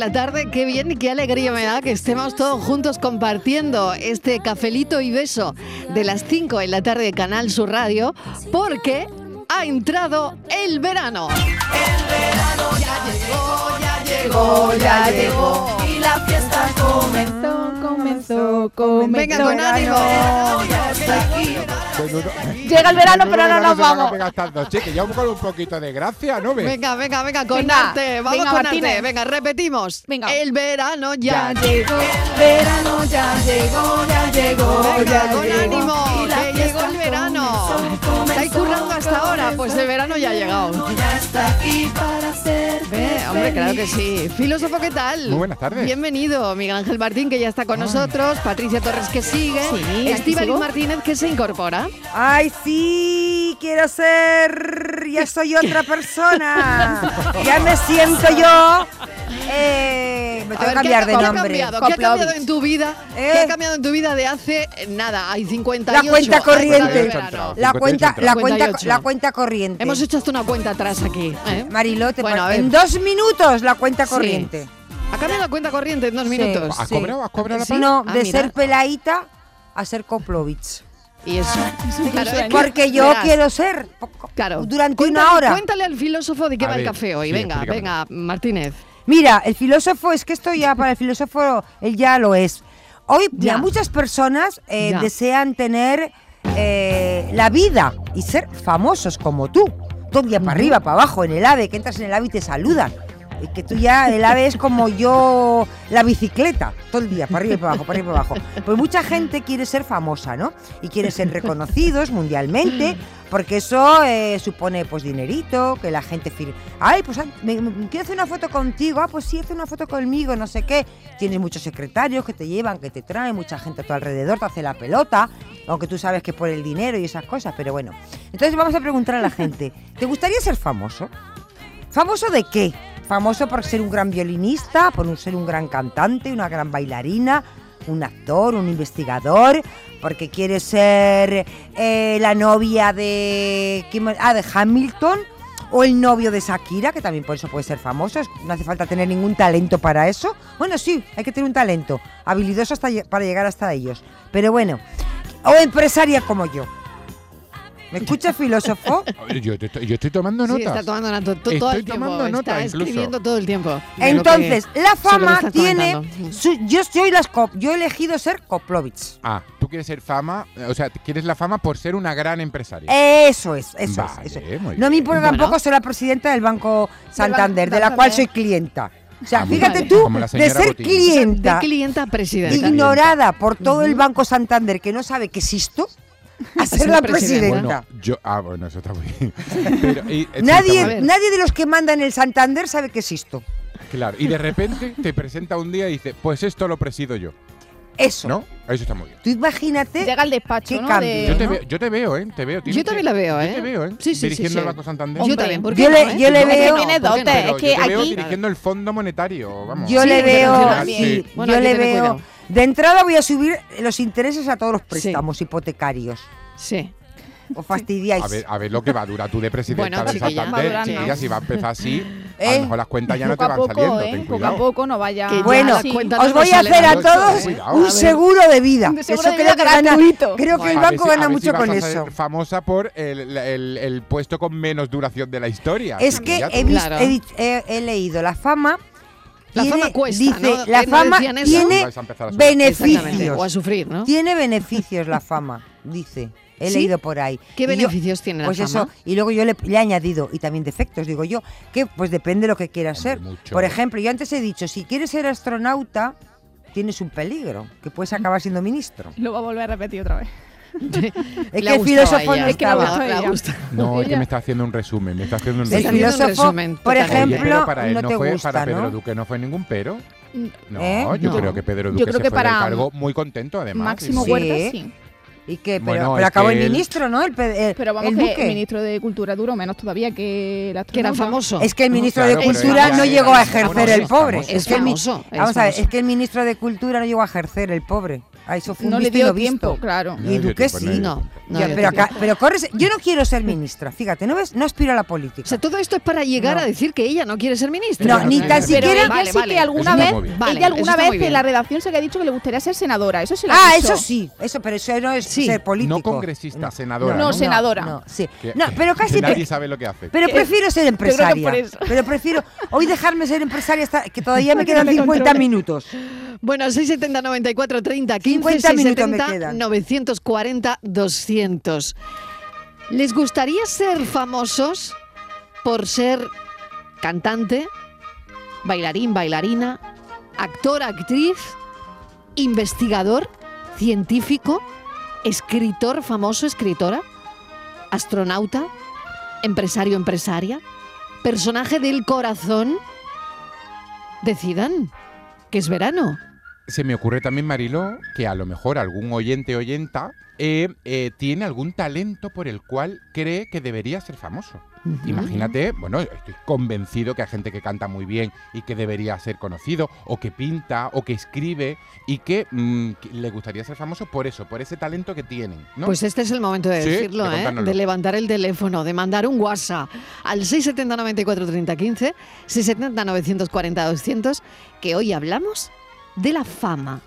La tarde, qué bien y qué alegría me da que estemos todos juntos compartiendo este cafelito y beso de las 5 en la tarde de Canal Sur Radio, porque ha entrado el verano. llegó, ya llegó. Y la fiesta comenzó, comenzó, comenzó. Venga, con ánimo. Ya está aquí. Llega el verano, pero no nos vamos. que ya con un poquito de gracia, ¿no ves? Venga, venga, venga, con Venga, arte. Vamos venga, con Martínez. arte. Venga, repetimos. Venga. El verano ya Ya llegó, verano ya llegó, ya llegó, Venga, ya con llegó. ánimo, Y la que llegó el verano. ¿Estáis currando hasta ahora? Pues el verano ya ha llegado. Ya está aquí para ser Ve, hombre, claro que sí. Filósofo, ¿qué tal? Muy buenas tardes. Bienvenido, Miguel Ángel Martín, que ya está con nosotros, Patricia Torres, que sigue, Sí, Estíbaliz. Martínez, que se incorpora. ¡Ay, sí! Quiero ser. Ya soy otra persona. ya me siento yo. Eh, me tengo ver, que ¿qué ha- cambiar de ¿qué ha nombre. cambiado? ¿Qué ha cambiado en tu vida? ¿Eh? ¿Qué ha cambiado en tu vida de hace eh, nada? Hay 58 La cuenta años corriente. de. La 58 cuenta, la, cuenta, 58. la cuenta corriente. Hemos hecho hasta una cuenta atrás aquí. ¿eh? Marilo, te Bueno, en dos minutos la cuenta Sí. corriente. ¿Ha cambiado la cuenta corriente en dos minutos? ¿Has cobrado? ¿Has cobrado la Si paga? no, Ah, de ser peladita a ser Koplovich. Y eso. Claro, es que- Porque yo verás, quiero ser. Claro. Durante Cuéntale- una hora. Cuéntale al filósofo de qué A va el ver, café hoy. sí, venga, explícame. venga, Martínez. Mira, el filósofo, es que esto ya para el filósofo, él ya lo es. Hoy Ya. ya muchas personas eh, Ya. desean tener eh, la vida y ser famosos como tú. Todo día para arriba, para abajo, en el AVE, que entras en el AVE y te saludan. Y que tú ya, el AVE es como yo, la bicicleta, todo el día, para arriba y para abajo, para arriba y para abajo. Pues mucha gente quiere ser famosa, ¿no? Y quiere ser reconocidos mundialmente, porque eso eh, supone pues dinerito, que la gente firme. Ay, pues me, me- quiero hacer una foto contigo. Ah, pues sí, hace una foto conmigo, no sé qué. Tienes muchos secretarios que te llevan, que te traen, mucha gente a tu alrededor te hace la pelota, aunque tú sabes que es por el dinero y esas cosas, pero bueno. Entonces vamos a preguntar a la gente, ¿te gustaría ser famoso? ¿Famoso de qué? Famoso por ser un gran violinista, por ser un gran cantante, una gran bailarina, un actor, un investigador, porque quiere ser eh, la novia de, ah, de Hamilton o el novio de Shakira, que también por eso puede ser famoso. No hace falta tener ningún talento para eso. Bueno, sí, hay que tener un talento habilidoso hasta para llegar hasta ellos. Pero bueno, o empresaria como yo. ¿Me escucha, filósofo? Yo, te estoy- yo estoy tomando Sí, notas. está tomando nota todo Estoy el tiempo. tomando nota, está incluso. escribiendo todo el tiempo. de Entonces, que- la fama tiene. su- yo soy las cop- yo he elegido ser Koplovich. Ah, tú quieres ser fama, o sea, quieres la fama por ser una gran empresaria. Eso es, eso Vale, es. eso No me importa Bueno. tampoco ser la presidenta del Banco Santander, de la cual soy clienta. O sea, Ah, fíjate tú, de ser Botín. De clienta, clienta a presidenta. ignorada por todo el Banco Santander que no sabe que existo, a ser la presidenta. Bueno, yo, ah, bueno, eso está muy bien. Pero, y, eh, Nadie, nadie de los que mandan el Santander sabe que existo. Claro, y de repente te presenta un día y dice, pues esto lo presido yo. Eso. ¿No? Eso está muy bien. Tú imagínate. Llega al despacho, ¿Qué ¿no? De- Yo te, ¿no? veo, yo te veo, ¿eh? Te veo. Yo también la veo, Yo ¿eh? te veo, ¿eh? Sí, sí, sí, Dirigiendo sí. el Banco Santander. Yo también, ¿por yo qué le- no, eh? yo le ¿Por qué veo- no? Tiene ¿Por qué no? dotes, Pero es que yo te veo aquí- dirigiendo el Fondo Monetario, vamos. Yo Sí, le veo, yo que le veo. De entrada voy a subir los intereses a todos los préstamos hipotecarios. Sí. ¿O fastidiáis? A ver, a ver lo que va a durar tú de presidenta Bueno, chiquilla. Santander. Durando. Chiquilla, si va a empezar así, a ¿Eh? lo mejor las cuentas ya no te a van poco, saliendo. ¿eh? Ten Poco a poco no vaya. Que Bueno, cuentas os voy a hacer a todos ¿eh? Un A seguro de vida. Seguro Eso de creo vida que gana- gratuito. Creo que el A banco si- a gana si mucho vas con a eso. ser famosa por el, el- el puesto con menos duración de la historia. Es que Chiquilla, he, Claro. he- he leído la fama. La tiene- fama cuesta, Dice, ¿no? la ¿Que no fama tiene beneficios. O a sufrir, ¿no? Tiene beneficios la fama, dice. He ¿Sí? leído por ahí. ¿Qué Y yo- beneficios tiene la Pues fama? eso, y luego yo le, le he añadido, y también defectos, digo yo, que pues depende de lo que quieras Hombre, ser. mucho. Por ejemplo, yo antes he dicho, si quieres ser astronauta, tienes un peligro, que puedes acabar siendo ministro. Lo va a volver a repetir otra vez. Es que el filósofo no estaba. No, es que me está haciendo un resumen, me está haciendo un El resumen. un filósofo, por ejemplo, para él no no, te fue, gusta, para Pedro ¿no? Duque no fue ningún pero. No, ¿Eh? yo No. creo que Pedro Yo Duque creo se que fue del para cargo muy contento además. Máximo Sí. Huerta, sí. ¿Y qué? Pero, Bueno, pero acabó que el él- ministro, ¿no? El, el- Pero vamos el que duque. el ministro de Cultura duró menos todavía que el Que era famoso. Es que el ministro Claro, de Cultura no llegó a ejercer el pobre. Es que famoso, Vamos a ver, es que el ministro de Cultura no llegó a ejercer el pobre. A eso fue un no le dio no visto. tiempo, claro. No Y Duque tiempo, sí. No, tiempo. no. Ya, pero, acá- pero corres, yo no quiero ser ministra, fíjate, no ves, no aspiro a la política. O sea, todo esto es para llegar No. a decir que ella no quiere ser ministra. No, ni tan siquiera- Vale, sí vale. que alguna vez, ella alguna vez en la redacción se le ha dicho que le gustaría ser senadora. Eso se ah, eso sí, eso, pero eso no es Sí. ser político. No congresista, senadora, No, ¿no? senadora. No, sí. Que- No, pero que casi nadie pre- sabe lo que hace. pero Que- prefiero ser que empresaria. por eso. Pero prefiero hoy dejarme ser empresaria hasta que todavía me que quedan no me 50 controle. minutos. Bueno, 670 94 30 15 50 minutos me 670 quedan. 940 200. ¿Les gustaría ser famosos por ser cantante, bailarín, bailarina, actor, actriz, investigador, científico, escritor, famoso, escritora, astronauta, empresario, empresaria, personaje del corazón? Decidan, que es verano. Se me ocurre también, Mariló, que a lo mejor algún oyente oyenta eh, eh, tiene algún talento por el cual cree que debería ser famoso. Imagínate, bueno, estoy convencido que hay gente que canta muy bien y que debería ser conocido, o que pinta, o que escribe, y que, mm, que le gustaría ser famoso por eso, por ese talento que tienen. ¿no? Pues este es el momento de Sí, decirlo, de ¿eh? de levantar el teléfono, de mandar un WhatsApp al 670 94 30 15, 670 940 200, que hoy hablamos de la fama.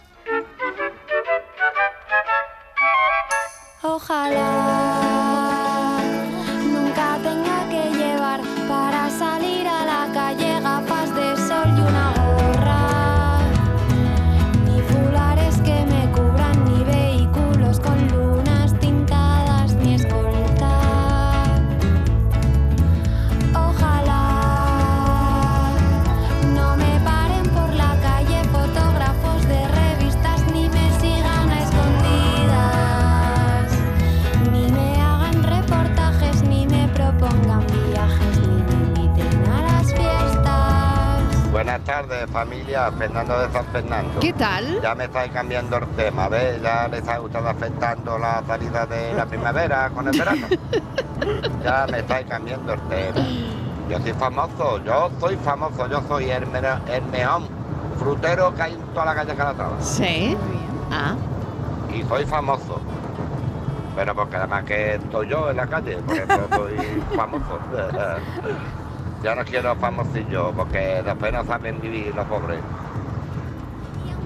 Ojalá tardes, familia. Fernando de San Fernando. ¿Qué tal? Ya me estáis cambiando el tema, ¿ves? Ya me está gustando afectando la salida de la primavera con el verano. ya me estáis cambiando el tema. Yo soy famoso, yo soy famoso, yo soy el, el mejor frutero que hay en toda la calle Calatrava. Sí. Ah, Y soy famoso. Pero porque además que estoy yo en la calle, por eso soy famoso. ya no quiero famosillo, porque después no saben vivir los pobres.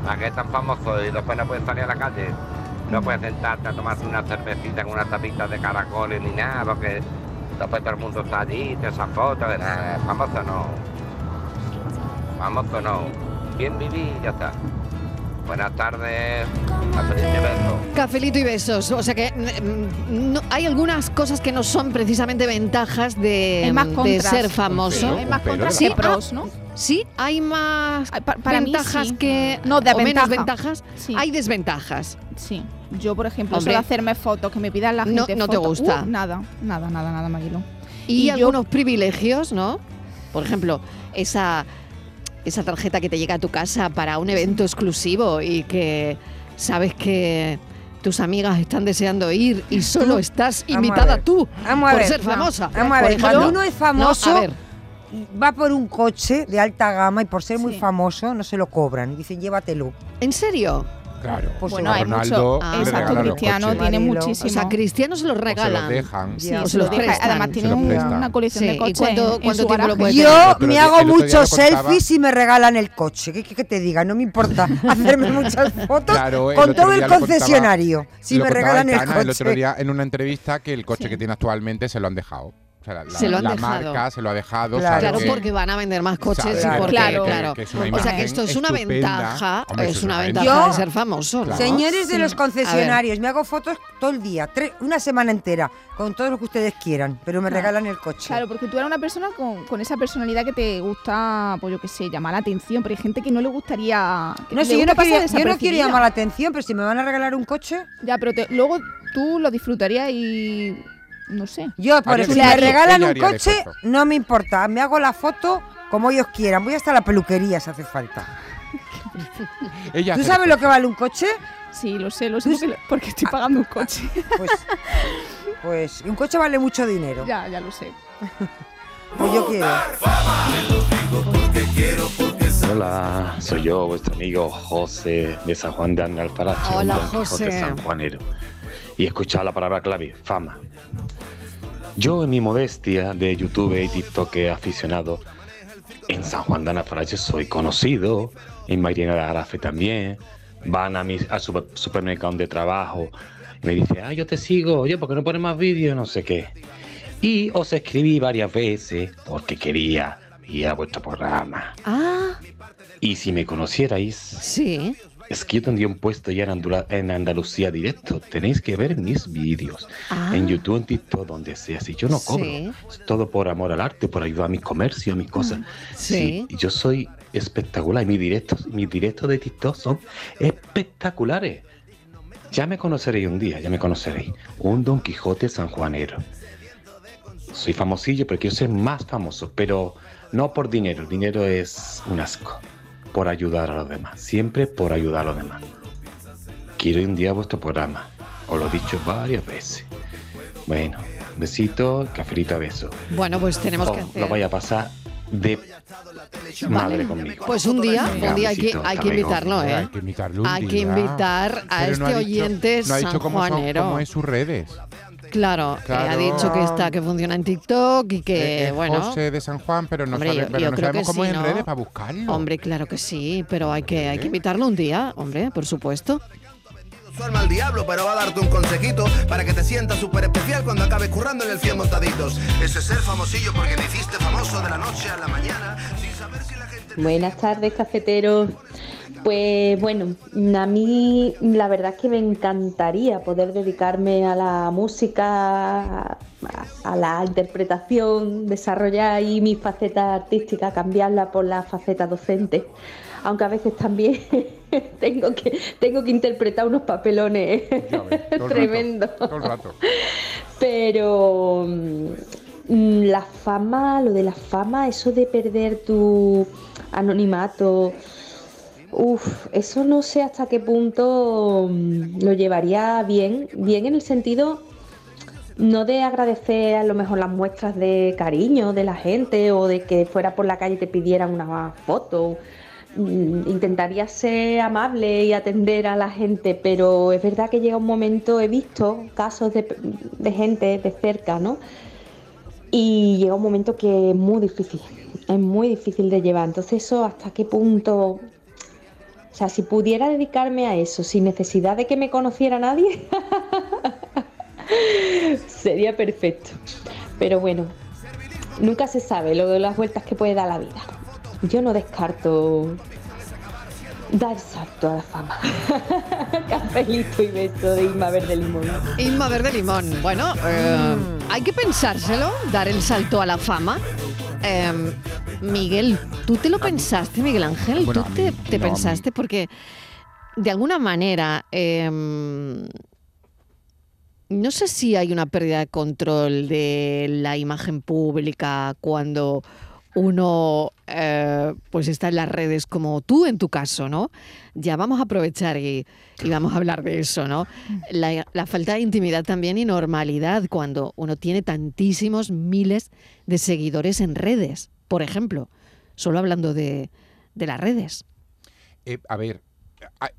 ¿A qué tan famosos y después no pueden salir a la calle? No puedes sentarte a tomarse una cervecita en una tapita de caracoles ni nada, porque después todo el mundo está allí, te esa fotos, famoso no. Famoso no. Bien vivir y ya está. Buenas tardes. Cafelito y besos. Cafelito y besos. O sea que mm, no- hay algunas cosas que no son precisamente ventajas de, de contras. ser famoso. Pero- Hay más contras que pros, ¿no? Sí, hay más Ay, pa- para mí ventajas sí. que No, o menos ventajas. Sí. Hay desventajas. Sí. Yo, por ejemplo, Hombre. solo hacerme fotos, que me pidan la gente no te gusta. Uh, nada, nada, nada, nada, Maguilo. Y, Y yo- algunos privilegios, ¿no? Por ejemplo, esa, esa tarjeta que te llega a tu casa para un evento exclusivo y que sabes que tus amigas están deseando ir y solo Tú- estás invitada tú Vamos a por ver, ser no. famosa. Vamos a ver, ejemplo. cuando uno es famoso, No, a ver, va por un coche de alta gama y por ser muy famoso no se lo cobran. Dicen, llévatelo. ¿en serio? Claro. Pues Bueno, a hay Ronaldo mucho. Ah. Exacto, regalan Cristiano tiene muchísimo. O sea, Cristiano se los O se los regalan. dejan. Sí, Ya, se se lo los. Además, tiene una colección Sí, de ¿y coches. cuánto- cuánto tiempo lo Yo otro me hago muchos selfies y me regalan el coche. ¿Qué, qué- qué te diga? No me importa hacerme muchas fotos Claro, con todo el lo contaba- concesionario. Si me regalan el Aitana el otro coche. día en una entrevista que el coche Sí. que tiene actualmente se lo han dejado. O sea, la, Se lo han la dejado. marca se lo ha dejado. Claro. sabe Claro, que- porque van a vender más coches y Claro. porque, Claro. claro. que es una o sea que esto es una estupenda. ventaja, Hombre, es una ventaja Yo- de ser famoso, ¿no? Señores de Sí. los concesionarios, me hago fotos todo el día, tres- una semana entera, con todo lo que ustedes quieran, pero me Claro. regalan el coche. Claro, porque tú eres una persona con, con esa personalidad que te gusta, pues yo qué sé, llamar la atención, pero hay gente que no le gustaría. que No sé, yo gusta no, quería- yo no quiero llamar la atención, pero si me van a regalar un coche, Ya, pero te- luego tú lo disfrutarías y. No sé. yo, por eso, si me regalan un coche, no me importa, me hago la foto como ellos quieran, voy hasta la peluquería si hace falta. Ella ¿Tú hace sabes lo que vale un coche? Sí, lo sé, lo sé porque, porque estoy pagando un coche. Pues, pues un coche vale mucho dinero. ya, ya lo sé. Pues yo quiero. Hola, soy yo, vuestro amigo José de San Juan de Alparache, Hola, un Don Quijote José. Y he escuchado la palabra clave, fama. Yo en mi modestia de YouTube y TikTok aficionado, en San Juan de Alparache soy conocido, en Marina de Arafe también, van a mi a su supermercado donde trabajo y me dicen, ah, yo te sigo, yo, ¿por qué no pones más vídeos? No sé qué. Y os escribí varias veces porque quería ir a vuestro programa. Ah, Y si me conocierais, sí. Es que yo tendría un puesto ya en, Andula- en Andalucía directo. Tenéis que ver mis vídeos Ah. en YouTube, en TikTok, donde sea. Si yo no cobro, Sí. es todo por amor al arte, por ayudar a mi comercio, a mis cosas. sí. yo soy espectacular. Y mis directos, mis directos de TikTok son espectaculares. Ya me conoceréis un día, ya me conoceréis. Un Don Quijote sanjuanero. Soy famosillo, pero quiero ser más famoso, pero no por dinero. El dinero es un asco. Por ayudar a los demás. Siempre por ayudar a los demás. Quiero un día vuestro programa. Os lo he dicho varias veces. Bueno, besito, cafelito, beso. Bueno, pues tenemos que Os hacer. lo vaya a pasar de madre Vale. conmigo. Pues un día, Venga, un día hay que, besito, hay que invitarlo, Hay ¿eh? que invitarlo un Hay que invitar a Pero este no ha dicho- oyente no ha dicho cómo son- sanjuanero. cómo es sus redes. Claro, que ha dicho que está, que funciona en TikTok y que, Eh, es bueno. José de San Juan, pero no, Hombre, sabe- yo- pero yo no creo sabemos que cómo sí, es en ¿no? redes para buscarlo. Hombre, claro que sí, pero hay que, hay que invitarlo un día, hombre, por supuesto. Su alma al diablo, pero va a darte un consejito para que te sientas súper especial cuando acabes currando en el 100 montaditos. Ese es ser famosillo porque te hiciste famoso de la noche a la mañana sin saber si la gente... Buenas tardes, cafeteros. Pues bueno, a mí la verdad es que me encantaría poder dedicarme a la música, a, a la interpretación, desarrollar ahí mi faceta artística, cambiarla por la faceta docente. Aunque a veces también tengo que, tengo que interpretar unos papelones tremendos. Pero mm, la fama, lo de la fama, eso de perder tu anonimato, uff, eso no sé hasta qué punto mm, lo llevaría bien, bien en el sentido no de agradecer a lo mejor las muestras de cariño de la gente o de que fuera por la calle y te pidieran una foto. Mm, Intentaría ser amable y atender a la gente, pero es verdad que llega un momento, he visto casos de, de gente de cerca, ¿no? Y llega un momento que es muy difícil, es muy difícil de llevar. Entonces eso, ¿hasta qué punto? O sea, si pudiera dedicarme a eso sin necesidad de que me conociera nadie, sería perfecto. Pero bueno, nunca se sabe lo de las vueltas que puede dar la vida. Yo no descarto dar salto a la fama. Cafelito y beso de Inma Verde Limón. Inma Verde Limón. Bueno, eh, hay que pensárselo, dar el salto a la fama. Eh, Miguel, ¿tú te lo pensaste, Miguel Ángel? Bueno, ¿Tú te, no, pensaste? Porque de alguna manera, eh, no sé si hay una pérdida de control de la imagen pública cuando uno eh, pues está en las redes como tú en tu caso, ¿no? Ya vamos a aprovechar y, y vamos a hablar de eso, ¿no? La, la falta de intimidad también y normalidad cuando uno tiene tantísimos miles de seguidores en redes, por ejemplo, solo hablando de, de las redes. Eh, a ver,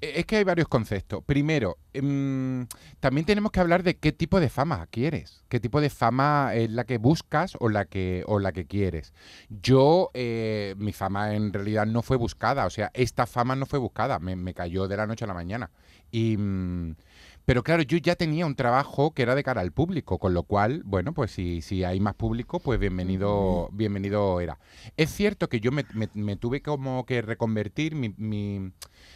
es que hay varios conceptos. Primero, em, también tenemos que hablar de qué tipo de fama quieres, qué tipo de fama es la que buscas o la que, o la que quieres. Yo, eh, mi fama en realidad no fue buscada, o sea, esta fama no fue buscada, me, cayó de la noche a la mañana. Y, mm, pero claro, yo ya tenía un trabajo que era de cara al público, con lo cual, bueno, pues si, si hay más público, pues bienvenido, bienvenido era. Es cierto que yo me, me- me tuve como que reconvertir mi, mi-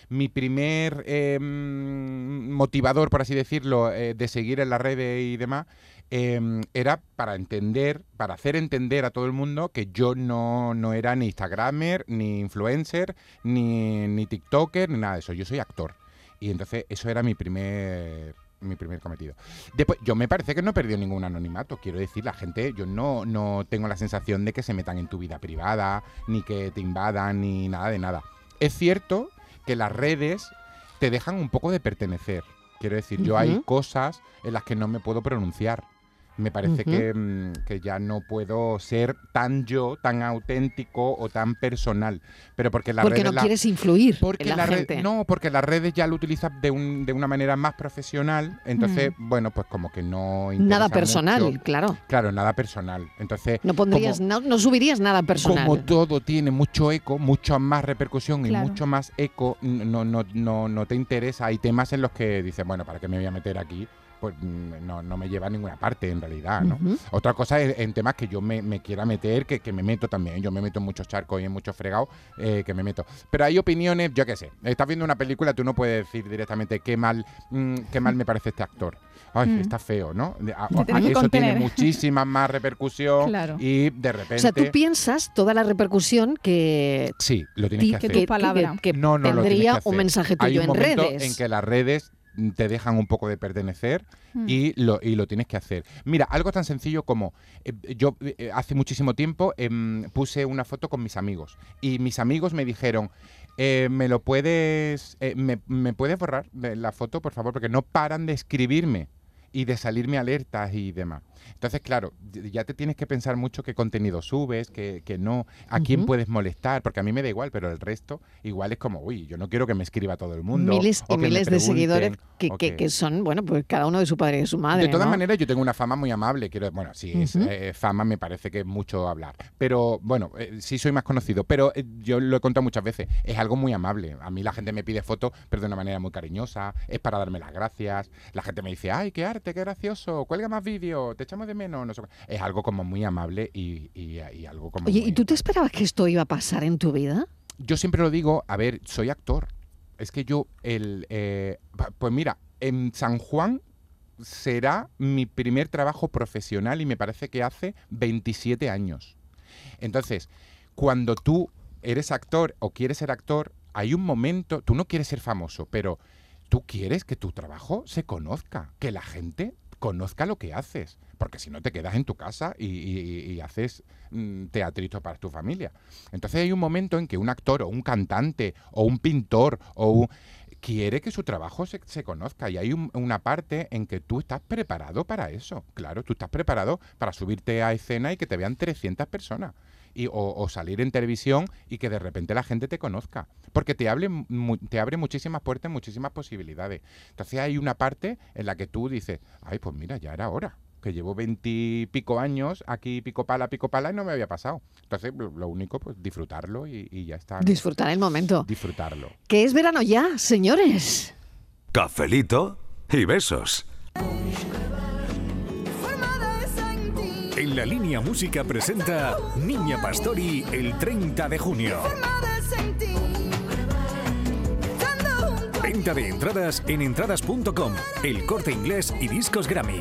mi primer eh, mm, motivador, por así decirlo, eh, de seguir en las redes y demás, eh, era para entender, para hacer entender a todo el mundo que yo no, no era ni Instagramer, ni influencer, ni, ni TikToker, ni nada de eso. Yo soy actor. Y entonces eso era mi primer mi primer cometido. Después, yo me parece que no he perdido ningún anonimato. Quiero decir, la gente, yo no, no tengo la sensación de que se metan en tu vida privada, ni que te invadan, ni nada de nada. Es cierto que las redes te dejan un poco de pertenecer. Quiero decir, yo hay cosas en las que no me puedo pronunciar. Me parece que, mm, que ya no puedo ser tan yo, tan auténtico o tan personal. Pero porque las Porque redes no la- quieres influir porque en la la red- gente. no, porque las redes ya lo utilizas de, un- de una manera más profesional. Entonces, bueno, pues como que no. Nada personal, mucho. claro. Claro, nada personal. Entonces. No pondrías, como- no, no subirías nada personal. como todo tiene mucho eco, mucha más repercusión Claro. y mucho más eco, no, no, no, no te interesa. Hay temas en los que dices, bueno, ¿para qué me voy a meter aquí? Pues mm, no, no me lleva a ninguna parte en realidad, ¿no? Otra cosa es en temas que yo me, me quiera meter, que, que me meto también. Yo me meto en muchos charcos y en muchos fregados eh, que me meto. Pero hay opiniones, yo qué sé. Estás viendo una película, tú no puedes decir directamente qué mal, mm, qué mal me parece este actor. Ay, Mm. está feo, ¿no? A- Te a- tienes que eso tiene muchísima más repercusión Claro. y de repente... O sea, tú piensas toda la repercusión que, Sí, lo tienes ti- que hacer. que- que- que no, no, lo tienes tendría que hacer. un mensaje Hay tuyo un en momento redes. en que las redes te dejan un poco de pertenecer Mm. y, lo, y lo tienes que hacer. Mira, algo tan sencillo como eh, yo eh, hace muchísimo tiempo em, puse una foto con mis amigos y mis amigos me dijeron, eh, ¿me lo puedes, eh, me, me puedes borrar la foto, por favor? Porque no paran de escribirme y de salirme alertas y demás. Entonces, claro, ya te tienes que pensar mucho qué contenido subes, que, que no, a quién puedes molestar, porque a mí me da igual, pero el resto igual es como, uy, yo no quiero que me escriba todo el mundo. miles y miles de seguidores que, que- que- son, bueno, pues cada uno de su padre y de su madre. de todas ¿no? maneras, yo tengo una fama muy amable. Quiero, bueno, si es eh, fama, me parece que es mucho hablar. Pero bueno, eh, sí soy más conocido. Pero eh, yo lo he contado muchas veces. Es algo muy amable. A mí la gente me pide fotos, pero de una manera muy cariñosa. Es para darme las gracias. La gente me dice, ay, qué arte, qué gracioso. Cuelga más vídeo. Te echamos de menos. No sé. qué. Es algo como muy amable y, y- y algo como. Oye, muy- ¿y tú te esperabas que esto iba a pasar en tu vida? yo siempre lo digo, a ver, soy actor. Es que yo, el, eh, pues mira, en San Juan será mi primer trabajo profesional y me parece que hace 27 años. Entonces, cuando tú eres actor o quieres ser actor, hay un momento, tú no quieres ser famoso, pero tú quieres que tu trabajo se conozca, que la gente conozca lo que haces, porque si no te quedas en tu casa y, haces mm, teatrito para tu familia. Entonces hay un momento en que un actor o un cantante o un pintor o un- quiere que su trabajo se, se conozca y hay un- una parte en que tú estás preparado para eso. Claro, tú estás preparado para subirte a escena y que te vean 300 personas. Y, o, salir en televisión y que de repente la gente te conozca. Porque te, hable te abre muchísimas puertas, muchísimas posibilidades. Entonces hay una parte en la que tú dices, ay, pues mira, ya era hora. Que llevo veintipico años aquí, pico pala, pico pala, y no me había pasado. Entonces, lo lo único, pues disfrutarlo y, y ya está. Disfrutar el momento. Disfrutarlo. Que es verano ya, señores. Cafelito y besos. En la línea música presenta Niña Pastori el 30 de junio. Venta de entradas en entradas.com, El Corte Inglés y Discos Grammy.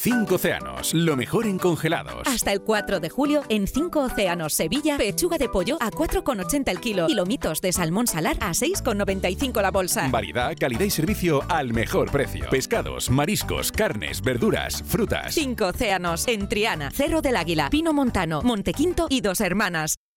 Cinco océanos, lo mejor en congelados. Hasta el 4 de julio, en 5 Océanos Sevilla, pechuga de pollo a 4,80 el kilo y lomitos de salmón salar a 6,95 la bolsa. Variedad, calidad y servicio al mejor precio. Pescados, mariscos, carnes, verduras, frutas. 5 Océanos, en Triana, Cerro del Águila, Pino Montano, Montequinto y Dos Hermanas.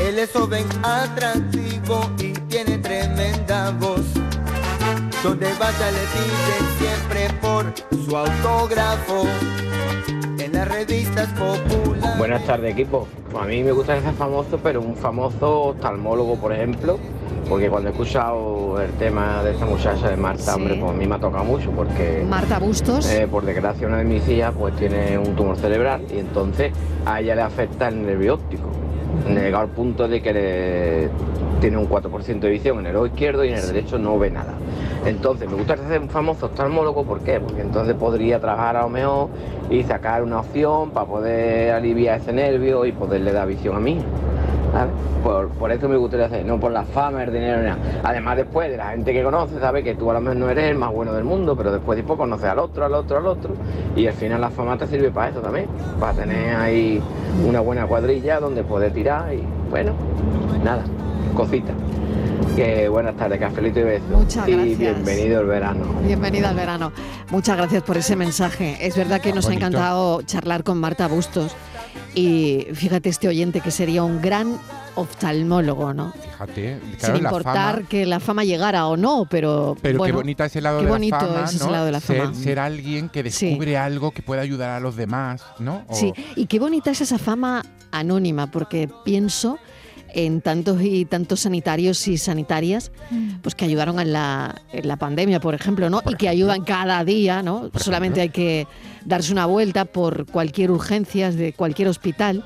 Él es joven, atractivo y tiene tremenda voz. Donde vaya le piden siempre por su autógrafo. En las revistas populares. Buenas tardes, equipo. A mí me gusta ser famoso, pero un famoso oftalmólogo, por ejemplo, porque cuando he escuchado el tema de esta muchacha de Marta, Sí. hombre, pues a mí me ha tocado mucho, porque Marta Bustos. eh, por desgracia una de mis hijas pues tiene un tumor cerebral y entonces a ella le afecta el nervio óptico, llegado al punto de que le- tiene un 4% de visión en el ojo izquierdo y en el derecho no ve nada. Entonces me gusta ser un famoso oftalmólogo, ¿por qué? Porque entonces podría trabajar a lo mejor y sacar una opción para poder aliviar ese nervio y poderle dar visión a mí. ¿Sabes? Por, por eso me gustaría hacer, no por la fama, el dinero, ni nada. Además, después de la gente que conoce, sabe que tú a lo mejor no eres el más bueno del mundo, pero después después conoces al otro, al otro, al otro. Y al final la fama te sirve para eso también, para tener ahí una buena cuadrilla donde poder tirar y bueno, nada, cosita. Que buenas tardes, cafelito y besos. Muchas y gracias. bienvenido al verano. Bienvenida al verano. Muchas gracias por ese mensaje. Es verdad que nos ha encantado charlar con Marta Bustos. Y fíjate este oyente que sería un gran oftalmólogo, ¿no? Fíjate, claro, Sin la importar fama- que la fama llegara o no, pero, Pero bueno, qué bonita ese lado qué de bonito la fama, es ese ¿no? lado de la ser, fama. ser alguien que descubre algo que pueda ayudar a los demás, ¿no? O- Sí, y qué bonita es esa fama anónima, porque pienso en tantos y tantos sanitarios y sanitarias pues que ayudaron en la, en la pandemia, por ejemplo, ¿no? y que ayudan cada día, ¿no? Solamente hay que darse una vuelta por cualquier urgencias de cualquier hospital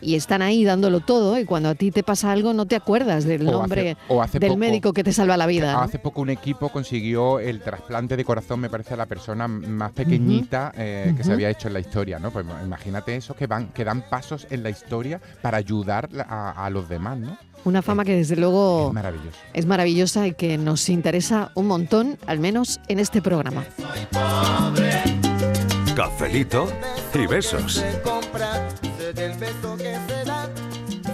y están ahí dándolo todo y cuando a ti te pasa algo no te acuerdas del O nombre hace- o hace del poco- médico que te salva la vida. ¿no? Hace poco un equipo consiguió el trasplante de corazón, me parece, a la persona más pequeñita eh, que se había hecho en la historia, ¿no? Pues imagínate eso, que van, que dan pasos en la historia para ayudar a, a los demás, ¿no? Una fama que desde luego Es maravilloso. es maravillosa y que nos interesa un montón, al menos en este programa. Cafelito y besos. Compra, sé del beso que se da,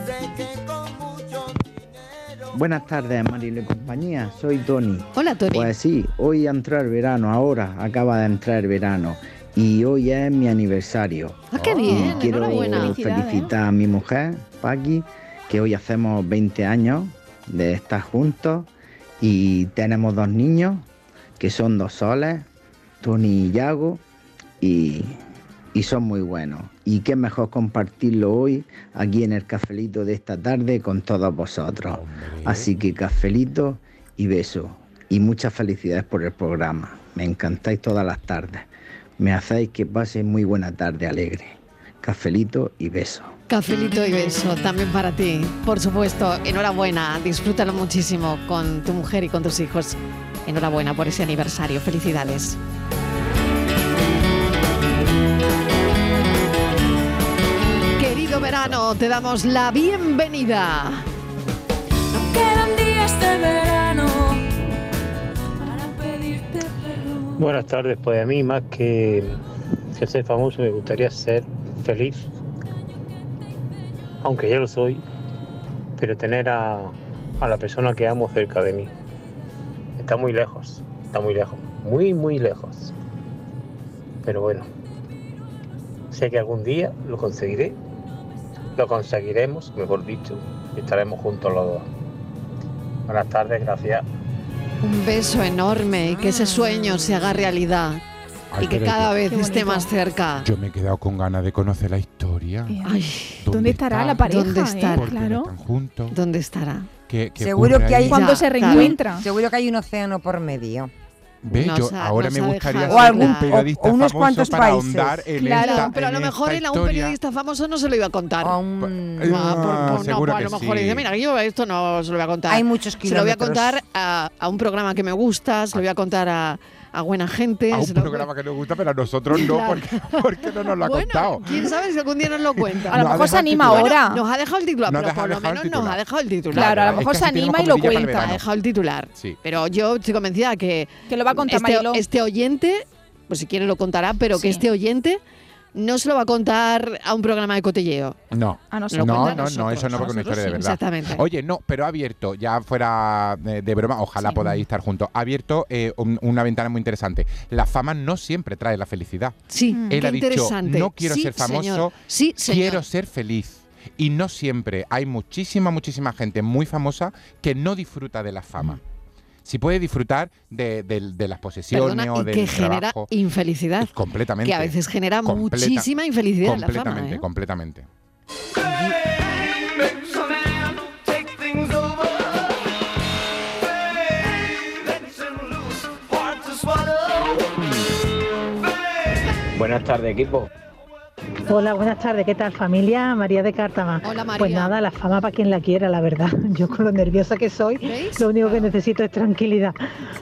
sé que con mucho Buenas tardes, Marilo y compañía. Soy Tony. Hola, Tony. Pues sí, hoy entró el verano, ahora acaba de entrar el verano. Y hoy es mi aniversario. Ah, qué bien, Y quiero felicitar a mi mujer, Paqui, que hoy hacemos 20 años de estar juntos. Y tenemos dos niños, que son dos soles, Tony y Yago. Y, y son muy buenos. Y qué mejor compartirlo hoy aquí en el cafelito de esta tarde con todos vosotros. Así que cafelito y beso. Y muchas felicidades por el programa. Me encantáis todas las tardes. Me hacéis que pase muy buena tarde alegre. Cafelito y beso. Cafelito y beso también para ti. Por supuesto, enhorabuena. Disfrútalo muchísimo con tu mujer y con tus hijos. Enhorabuena por ese aniversario. Felicidades. Verano, te damos la bienvenida. Quedan días de verano para pedirte perdón. Buenas tardes, pues a mí más que, que ser famoso me gustaría ser feliz, aunque ya lo soy, pero tener a, a la persona que amo cerca de mí. Está muy lejos, está muy lejos, muy muy lejos. Pero bueno, sé que algún día lo conseguiré, lo conseguiremos, mejor dicho, y estaremos juntos los dos. Buenas tardes, gracias. Un beso enorme y que ese sueño se haga realidad. Ay, y que cada vez esté más cerca. Yo me he quedado con ganas de conocer la historia. Ay, ¿Dónde estará la pareja? ¿Dónde eh? estará? ¿Por qué no Claro. están juntos? ¿Dónde estará? ¿Qué- qué Seguro que ahí? hay Cuando Ya, se claro. reencuentra. Seguro que hay un océano por medio. Nos Yo ha- ahora me gustaría claro. un periodista O- o unos famoso cuantos para países. ahondar en Claro, esta, pero a lo mejor él a un periodista famoso no se lo iba a contar. A un- Ah, por- Ah, por- no, seguro pues a lo mejor sí. dice, mira, yo esto no se lo voy a contar. Hay muchos Se lo voy a kilómetros. contar a, a un programa que me gusta, se lo voy a contar a, a buena gente. A un programa que nos gusta, pero a nosotros no, Claro. porque, porque no nos lo ha bueno, contado. quién sabe si algún día nos lo cuenta. A lo mejor se anima ahora. Nos ha dejado el titular, Nos pero por lo menos nos ha dejado el titular. Claro, a lo Es mejor que se tenemos anima y lo cuenta. Ha dejado el titular. Sí. Pero yo estoy convencida que Que lo va a contar este, este oyente, pues si quiere lo contará, pero Sí. que este oyente no se lo va a contar a un programa de cotilleo. No. A No, nosotros. no, no, eso no, porque una historia de verdad. Exactamente. Oye, no, pero ha abierto, ya fuera de, broma, ojalá Sí. podáis estar juntos, ha abierto eh, un- una ventana muy interesante. La fama no siempre trae la felicidad. Sí, Mm. Él qué ha dicho, interesante. no quiero Sí, ser famoso, señor. Sí, señor. quiero ser feliz. Y no siempre, hay muchísima, muchísima gente muy famosa que no disfruta de la fama. Si puede disfrutar de, de- de las posesiones Perdona, o del que genera trabajo, infelicidad. completamente. Que a veces genera Completa- muchísima infelicidad en la fama. completamente, ¿eh? completamente. Buenas tardes, equipo. Hola, buenas tardes. ¿Qué tal familia? María de Cártama. Hola, María. Pues nada, la fama para quien la quiera, la verdad. Yo con lo nerviosa que soy, ¿Veis? lo único que necesito es tranquilidad.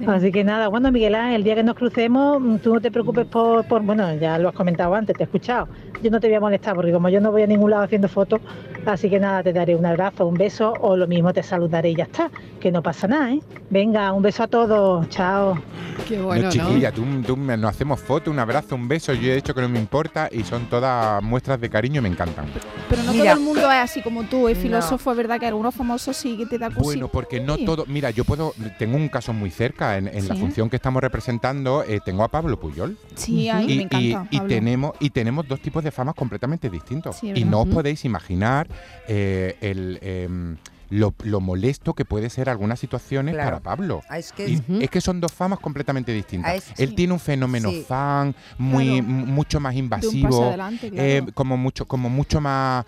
Así que nada, bueno, Miguel Ángel, el día que nos crucemos, mm, tú no te preocupes por, por- bueno, ya lo has comentado antes, te he escuchado. Yo no te voy a molestar porque como yo no voy a ningún lado haciendo fotos, así que nada, te daré un abrazo, un beso o lo mismo te saludaré y ya está, que no pasa nada, ¿eh? Venga, un beso a todos, chao. Qué no, bueno, ¿no? chiquilla, tú, tú nos hacemos fotos, un abrazo, un beso. Yo he dicho que no me importa y son todas muestras de cariño y me encantan. Pero no Mira. todo el mundo es así como tú, es filósofo, es verdad que algunos famosos sí que te da cosita. Bueno, porque no Sí. todo. Mira, yo puedo. Tengo un caso muy cerca. En, en la función que estamos representando, eh, tengo a Pablo Puyol. Sí, a mí y, me encanta. y- y Pablo. tenemos, y tenemos dos tipos de famas completamente distintos. Sí, y no os podéis imaginar eh, el, em, lo, lo molesto que puede ser algunas situaciones Claro. para Pablo. Ah, es que Y es- es que son dos famas completamente distintas. Ah, es- Él sí. tiene un fenómeno Sí. fan muy Claro. mucho más invasivo, adelante, claro. eh, como mucho como mucho más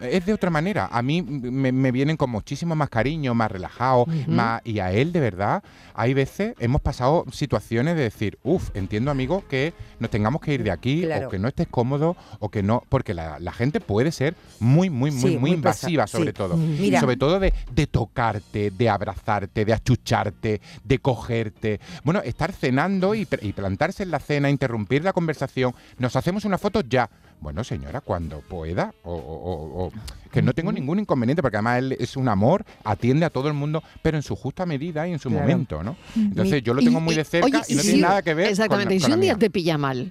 es de otra manera. A mí me, me vienen con muchísimo más cariño, más relajado, más y a él de verdad hay veces hemos pasado situaciones de decir, uff, entiendo amigo que nos tengamos que ir de aquí Claro. o que no estés cómodo o que no, porque la, la gente puede ser muy muy muy Sí, muy, muy invasiva pesa- sobre sí. todo Mira. y sobre todo de, de tocarte, de abrazarte, de achucharte, de cogerte. Bueno, estar cenando y, y plantarse en la cena, interrumpir la conversación. Nos hacemos una foto ya. Bueno, señora, cuando pueda. O, o- o- o- que no tengo ningún inconveniente, porque además él es un amor, atiende a todo el mundo, pero en su justa medida y en su Claro. momento, ¿no? Mm. Entonces yo lo tengo muy de cerca y no tiene nada que ver Exactamente. con, y si un día mía. te pilla mal.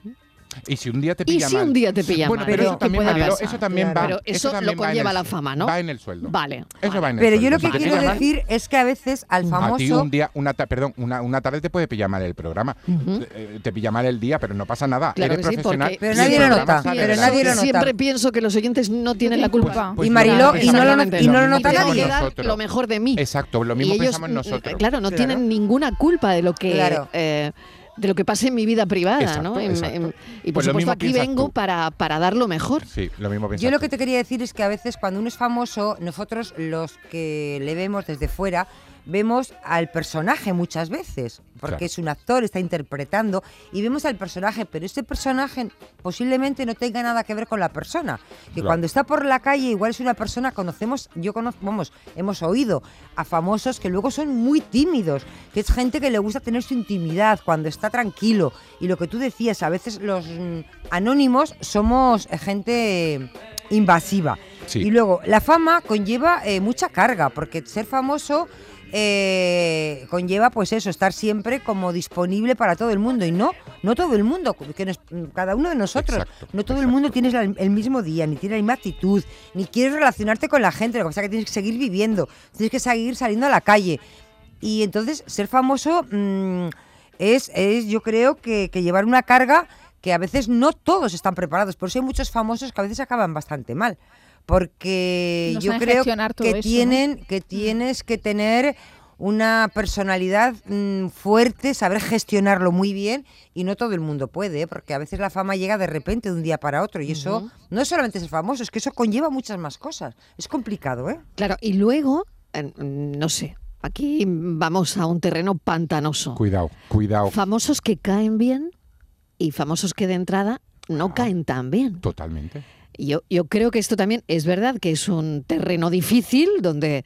Y si un día te Y pilla si mal. un día te pilla bueno, mal. pero ¿qué eso también, Mariló, eso también va. Pero eso, también lo conlleva la fama, ¿no? Va en el sueldo. Vale. Eso va en el Pero yo lo que Si quiero mal, decir es que a veces al A ti famoso un día, una ta- perdón, una, una tarde te puede pillar mal el programa. Eh, Te pilla mal el día, pero no pasa nada. Claro Eres sí, profesional. Pero y nadie lo nota, sale pero nadie lo nota. Siempre pienso que los oyentes no tienen la culpa. Pues Y Mariló, y no lo, y nota nadie. lo mejor de mí. Exacto, lo mismo y pensamos nosotros. Claro, no tienen ninguna culpa de lo que Claro. eh, de lo que pasa en mi vida privada, Exacto, ¿no? En- exacto. en- y por Pues supuesto aquí vengo para, para dar lo mejor. Sí, lo mismo piensas Yo lo que te quería decir es que a veces cuando uno es famoso, nosotros los que le vemos desde fuera, vemos al personaje muchas veces, porque Claro. es un actor, está interpretando, y vemos al personaje, pero este personaje posiblemente no tenga nada que ver con la persona. Que Claro. cuando está por la calle, igual es una persona, conocemos, yo conozco, vamos, hemos oído a famosos que luego son muy tímidos, que es gente que le gusta tener su intimidad cuando está tranquilo. Y lo que tú decías, a veces los mm, anónimos somos eh, gente invasiva. Sí. Y luego, la fama conlleva eh, mucha carga, porque ser famoso eh, conlleva, pues eso, estar siempre como disponible para todo el mundo. Y no, no todo el mundo, que nos- cada uno de nosotros, Exacto, no todo el mundo tiene el mismo día, ni tiene la misma actitud, ni quieres relacionarte con la gente. Lo que pasa es que tienes que seguir viviendo, tienes que seguir saliendo a la calle. Y entonces, ser famoso mm, es, es, yo creo, que, que llevar una carga que a veces no todos están preparados. Por eso hay muchos famosos que a veces acaban bastante mal. Porque No yo creo que eso, ¿no? tienen, que tienes que tener una personalidad mm, fuerte, saber gestionarlo muy bien y no todo el mundo puede, ¿eh? porque a veces la fama llega de repente de un día para otro y eso Ujú. no es solamente ser famoso, es que eso conlleva muchas más cosas. Es complicado, ¿eh? Claro, y luego, eh, no sé, aquí vamos a un terreno pantanoso. Cuidado, cuidado. Famosos que caen bien y famosos que de entrada no caen tan bien. Totalmente. Yo, yo creo que esto también es verdad que es un terreno difícil donde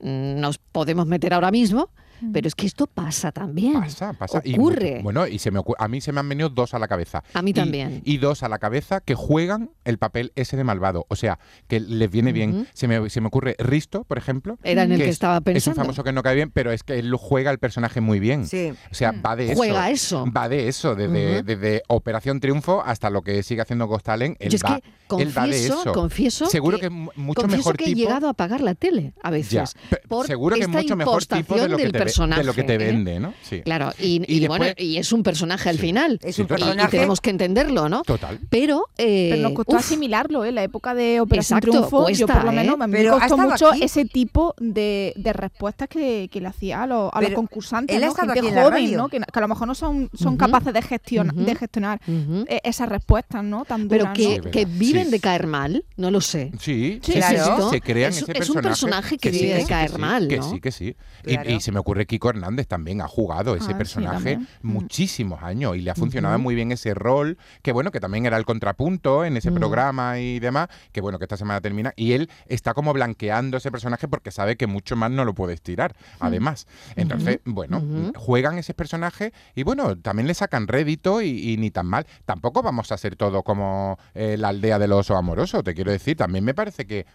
mm, nos podemos meter ahora mismo, pero es que esto pasa también. Pasa, pasa. Ocurre. bueno, y se me a mí se me han venido dos a la cabeza. A mí también. Y, dos a la cabeza que juegan el papel ese de malvado. O sea, que les viene bien. Se me, se me ocurre Risto, por ejemplo. Era en el que es- estaba Es un pensando. famoso que no cae bien, pero es que él lo juega el personaje muy bien. Sí. O sea, va de eso. Juega eso. Va de eso, desde, desde Operación Triunfo hasta lo que sigue haciendo. Él Yo es va, que él va de confieso, eso. confieso Seguro que- que, es mu- mucho Confieso mejor que tipo. he llegado a apagar la tele a veces. Ya, por seguro que es mucho mejor tipo de lo que del ve- personaje. de lo que te ¿eh? vende, ¿no? Sí. Claro, y, Y y bueno, y es un personaje al final. Es un total. Y- y, personaje. tenemos que entenderlo, ¿no? Total. Pero, eh, Pero nos costó uf, asimilarlo, ¿eh? La época de Operación Exacto, Triunfo, yo por lo menos ¿eh? Pero me costó mucho aquí. ese tipo de, de respuestas que, que le hacía a los, a los Pero concursantes, él ¿no? Gente aquí en la joven, radio. ¿no? Que, que a lo mejor no son, capaces de, gestion- Ujú. de gestionar esas respuestas, ¿no? Tan pero duras, que, ¿no? verdad. que viven Sí. de caer mal, no lo sé. Sí, Sí, sí, sí, claro. se crean Es- ese es un personaje. personaje que vive de caer mal, Que ¿no? sí, que sí. Y, se me ocurre Kiko Hernández también, ha jugado ese Ah, personaje. Mm. muchísimos años y le ha funcionado muy bien ese rol, que bueno, que también era el contrapunto en ese Mm. programa y demás, que bueno, que esta semana termina, y él está como blanqueando ese personaje porque sabe que mucho más no lo puede estirar, además. Entonces, bueno, juegan ese personaje y bueno, también le sacan rédito y, y ni tan mal. Tampoco vamos a hacer todo como eh, la aldea del oso amoroso, te quiero decir. También me parece que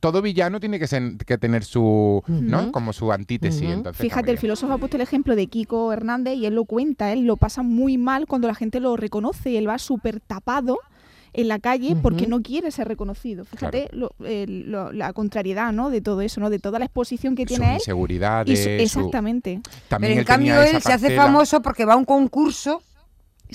todo villano tiene que, ser- que tener su, ¿no? Como su antítesis. Entonces, está Fíjate, el filósofo ha puesto el ejemplo de Kiko Hernández y él lo cuenta, él lo pasa muy mal cuando la gente lo reconoce y él va súper tapado en la calle porque no quiere ser reconocido. Fíjate lo- la contrariedad ¿no? de todo eso, ¿no? de toda la exposición que Su tiene él. inseguridad, y su- de su- exactamente. También Pero en él cambio él se hace famoso porque va a un concurso.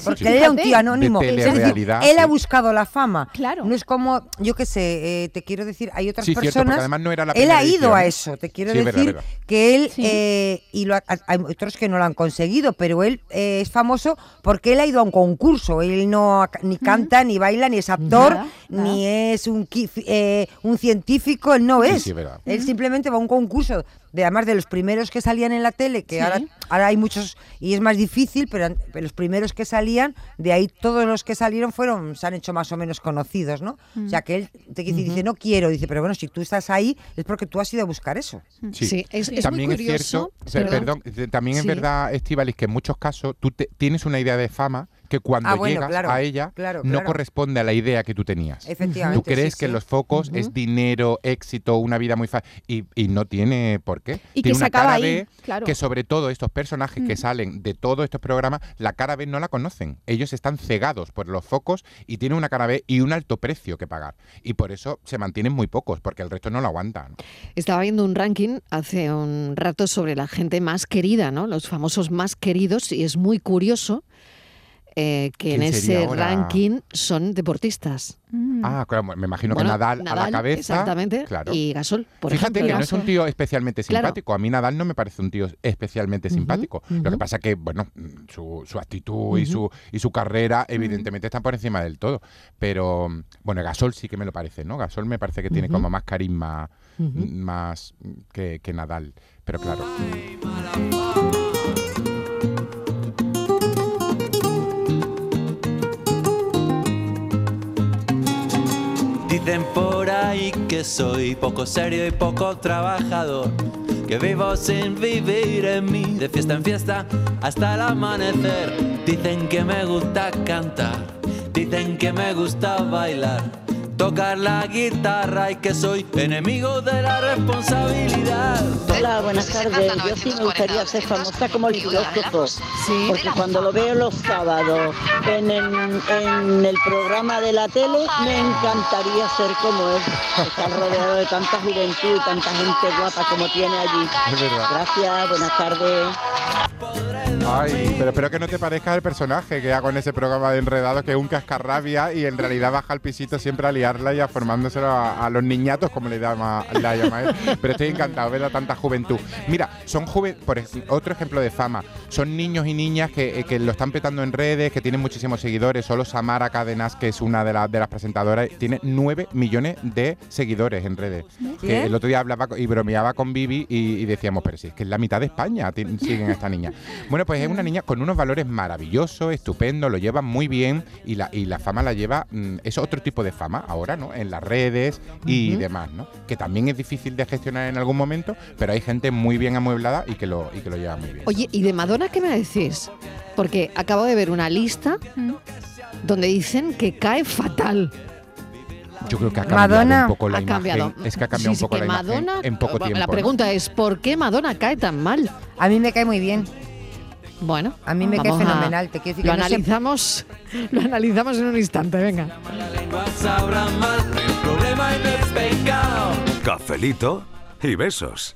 Porque Sí, él era un tío anónimo. De Es decir, telerrealidad, él ha buscado la fama. Claro. No es como, yo qué sé, eh, te quiero decir, hay otras Sí, cierto, porque personas. además no era la él ha ido edición, a ¿eh? eso. Te quiero Sí, es verdad, decir verdad. que él, Sí. eh, y lo ha- hay otros que no lo han conseguido, pero él eh, es famoso porque él ha ido a un concurso. Él no ha- ni canta, ni baila, ni es actor, Nada, nada. ni es un, eh, un científico. Él no Sí, es. sí, es verdad. Él simplemente va a un concurso, de, además de los primeros que salían en la tele, que Sí. ahora, ahora hay muchos y es más difícil, pero, los primeros que salían, de ahí todos los que salieron fueron, se han hecho más o menos conocidos, ¿no? O sea que él te quiere decir, dice, no quiero, dice, pero bueno, si tú estás ahí es porque tú has ido a buscar eso. Sí, Sí, es, es también muy es cierto, per- perdón, también es verdad, Estivalis, que en muchos casos tú te- tienes una idea de fama que cuando Ah, bueno, llegas claro, a ella claro, no corresponde a la idea que tú tenías. Efectivamente. Tú crees sí, que sí. los focos es dinero, éxito, una vida muy fácil y, y no tiene por qué. Y que tiene se una acaba cara ahí, B claro. que sobre todo estos personajes que salen de todos estos programas, la cara B no la conocen. Ellos están cegados por los focos y tienen una cara B y un alto precio que pagar. Y por eso se mantienen muy pocos, porque el resto no lo aguantan. Estaba viendo un ranking hace un rato sobre la gente más querida, ¿no? Los famosos más queridos y es muy curioso eh, que en ¿Quién sería ese ahora? ranking son deportistas. Ah, claro, me imagino Bueno, que Nadal, a la cabeza. Exactamente. Claro. Y Gasol, por Fíjate ejemplo. que no es un tío especialmente Claro. simpático. A mí Nadal no me parece un tío especialmente simpático. Lo que pasa que, bueno, mm, su, su actitud y, su, y su carrera evidentemente están por encima del todo. Pero, mm, bueno, Gasol sí que me lo parece, ¿no? Gasol me parece que tiene como más carisma mm, más mm, que, que Nadal. Pero claro. Dicen por ahí que soy poco serio y poco trabajador. Que vivo sin vivir en mí, de fiesta en fiesta hasta el amanecer. Dicen que me gusta cantar, dicen que me gusta bailar, tocar la guitarra y que soy enemigo de la responsabilidad. Hola, buenas tardes. Yo sí me gustaría ser famosa como el filósofo, porque cuando lo veo los sábados en, el- en el programa de la tele, me encantaría ser como él. Estar rodeado de tanta juventud y tanta gente guapa como tiene allí. Es verdad. Gracias, buenas tardes. Ay, pero espero que no te parezca el personaje que hago en ese programa de enredados, que es un cascarrabia y en realidad baja al pisito siempre a liarla y a formándoselo a, a los niñatos, como le llama, la llama él. Pero estoy encantado de ver a tanta juventud. Mira, son joven, por ej- otro ejemplo de fama, son niños y niñas que, eh, que lo están petando en redes, que tienen muchísimos seguidores. Solo Samara Cadenas, que es una de, las de las presentadoras, tiene 9 millones de seguidores en redes. El otro día hablaba y bromeaba con Vivi y, y decíamos, pero si es que es la mitad de España siguen a esta niña. Bueno, pues es una niña con unos valores maravillosos, estupendo, lo lleva muy bien y la, y la fama la lleva, mm, es otro tipo de fama ahora, ¿no? En las redes y demás, ¿no? Que también es difícil de gestionar en algún momento, pero hay gente muy bien amueblada y que lo, y que lo lleva muy bien. Oye, ¿y de Madonna qué me decís? Porque acabo de ver una lista donde dicen que cae fatal. Yo creo que ha cambiado Madonna un poco la ha imagen. cambiado. Es que ha cambiado Sí, sí, un poco la imagen en poco tiempo. La ¿no? pregunta es, ¿por qué Madonna cae tan mal? A mí me cae muy bien. Bueno, A mí me cae vamos a- fenomenal. Te quiero decir lo que no sé- analizamos, lo analizamos en un instante, venga. Cafelito y besos.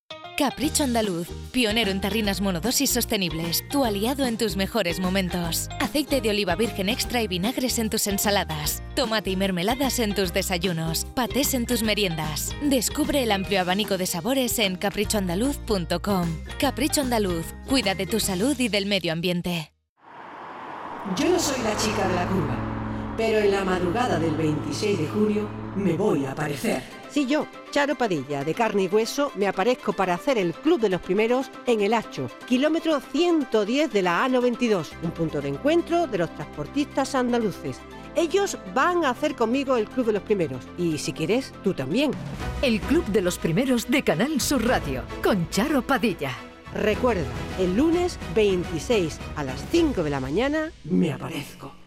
Capricho Andaluz, pionero en tarrinas monodosis sostenibles, tu aliado en tus mejores momentos. Aceite de oliva virgen extra y vinagres en tus ensaladas. Tomate y mermeladas en tus desayunos. Patés en tus meriendas. Descubre el amplio abanico de sabores en caprichoandaluz.com. Capricho Andaluz, cuida de tu salud y del medio ambiente. Yo no soy la chica de la curva, pero en la madrugada del 26 de junio me voy a aparecer. Sí, yo, Charo Padilla, de carne y hueso, me aparezco para hacer el Club de los Primeros en El Hacho, kilómetro 110 de la A92, un punto de encuentro de los transportistas andaluces. Ellos van a hacer conmigo el Club de los Primeros y si quieres, tú también. El Club de los Primeros de Canal Sur Radio, con Charo Padilla. Recuerda, el lunes 26 a las 5 de la mañana me aparezco.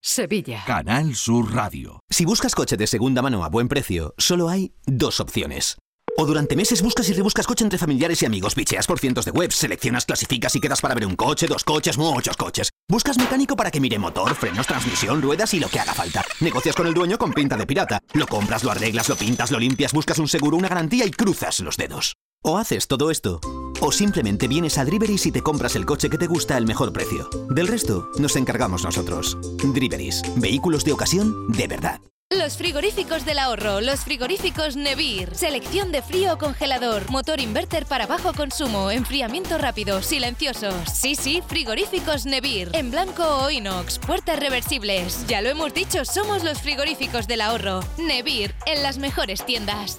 Sevilla. Canal Sur Radio. Si buscas coche de segunda mano a buen precio, solo hay dos opciones. O durante meses buscas y rebuscas coche entre familiares y amigos, bicheas por cientos de webs, seleccionas, clasificas y quedas para ver un coche, dos coches, muchos coches. Buscas mecánico para que mire motor, frenos, transmisión, ruedas y lo que haga falta. Negocias con el dueño con pinta de pirata. Lo compras, lo arreglas, lo pintas, lo limpias, buscas un seguro, una garantía y cruzas los dedos. O haces todo esto, o simplemente vienes a Driveris y te compras el coche que te gusta al mejor precio. Del resto, nos encargamos nosotros. Driveris, vehículos de ocasión de verdad. Los frigoríficos del ahorro, los frigoríficos Nevir. Selección de frío o congelador, motor inverter para bajo consumo, enfriamiento rápido, silenciosos. Sí, sí, frigoríficos Nevir. En blanco o inox, puertas reversibles. Ya lo hemos dicho, somos los frigoríficos del ahorro. Nevir, en las mejores tiendas.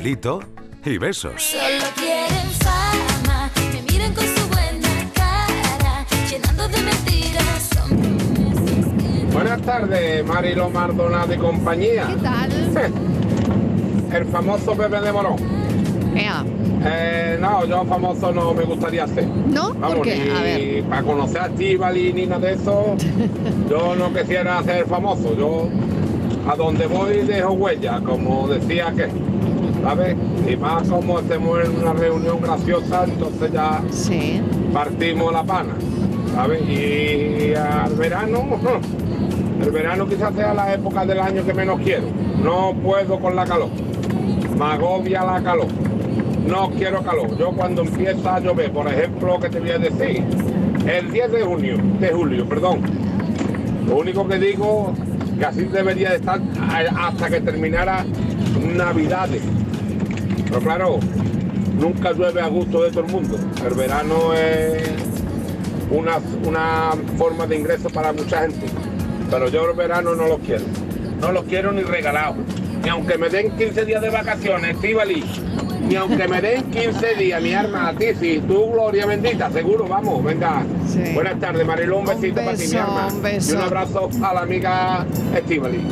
Cafelito y besos. Solo quieren fama, me miran con su buena cara, llenando de mentiras. Son Buenas tardes, Marilo Mardonado y compañía. ¿Qué tal? El famoso Pepe de Morón. Eh, no, yo famoso no me gustaría ser. ¿No? Vamos, ¿Por qué? ni A ver. para conocer a Estíbaliz ni nada de eso, yo no quisiera ser famoso. Yo a donde voy dejo huella, como decía que, ¿sabes? Y más como estemos en una reunión graciosa, entonces ya partimos la pana, ¿sabes? Y al verano, el verano quizás sea la época del año que menos quiero. No puedo con la calor. Me agobia la calor. No quiero calor. Yo cuando empieza a llover, por ejemplo, que te voy a decir, el 10 de junio, de julio, perdón. Lo único que digo que así debería de estar hasta que terminara Navidades. Pero claro, nunca llueve a gusto de todo el mundo. El verano es una, una forma de ingreso para mucha gente. Pero yo el verano no lo quiero. No lo quiero ni regalado. Ni aunque me den 15 días de vacaciones, Estíbaliz. Ni aunque me den 15 días, mi arma, a ti, sí. Tú, Gloria bendita, seguro, vamos, venga. Buenas tardes, Marilu, un besito para ti, mi arma. un beso. Y un abrazo a la amiga Estíbaliz.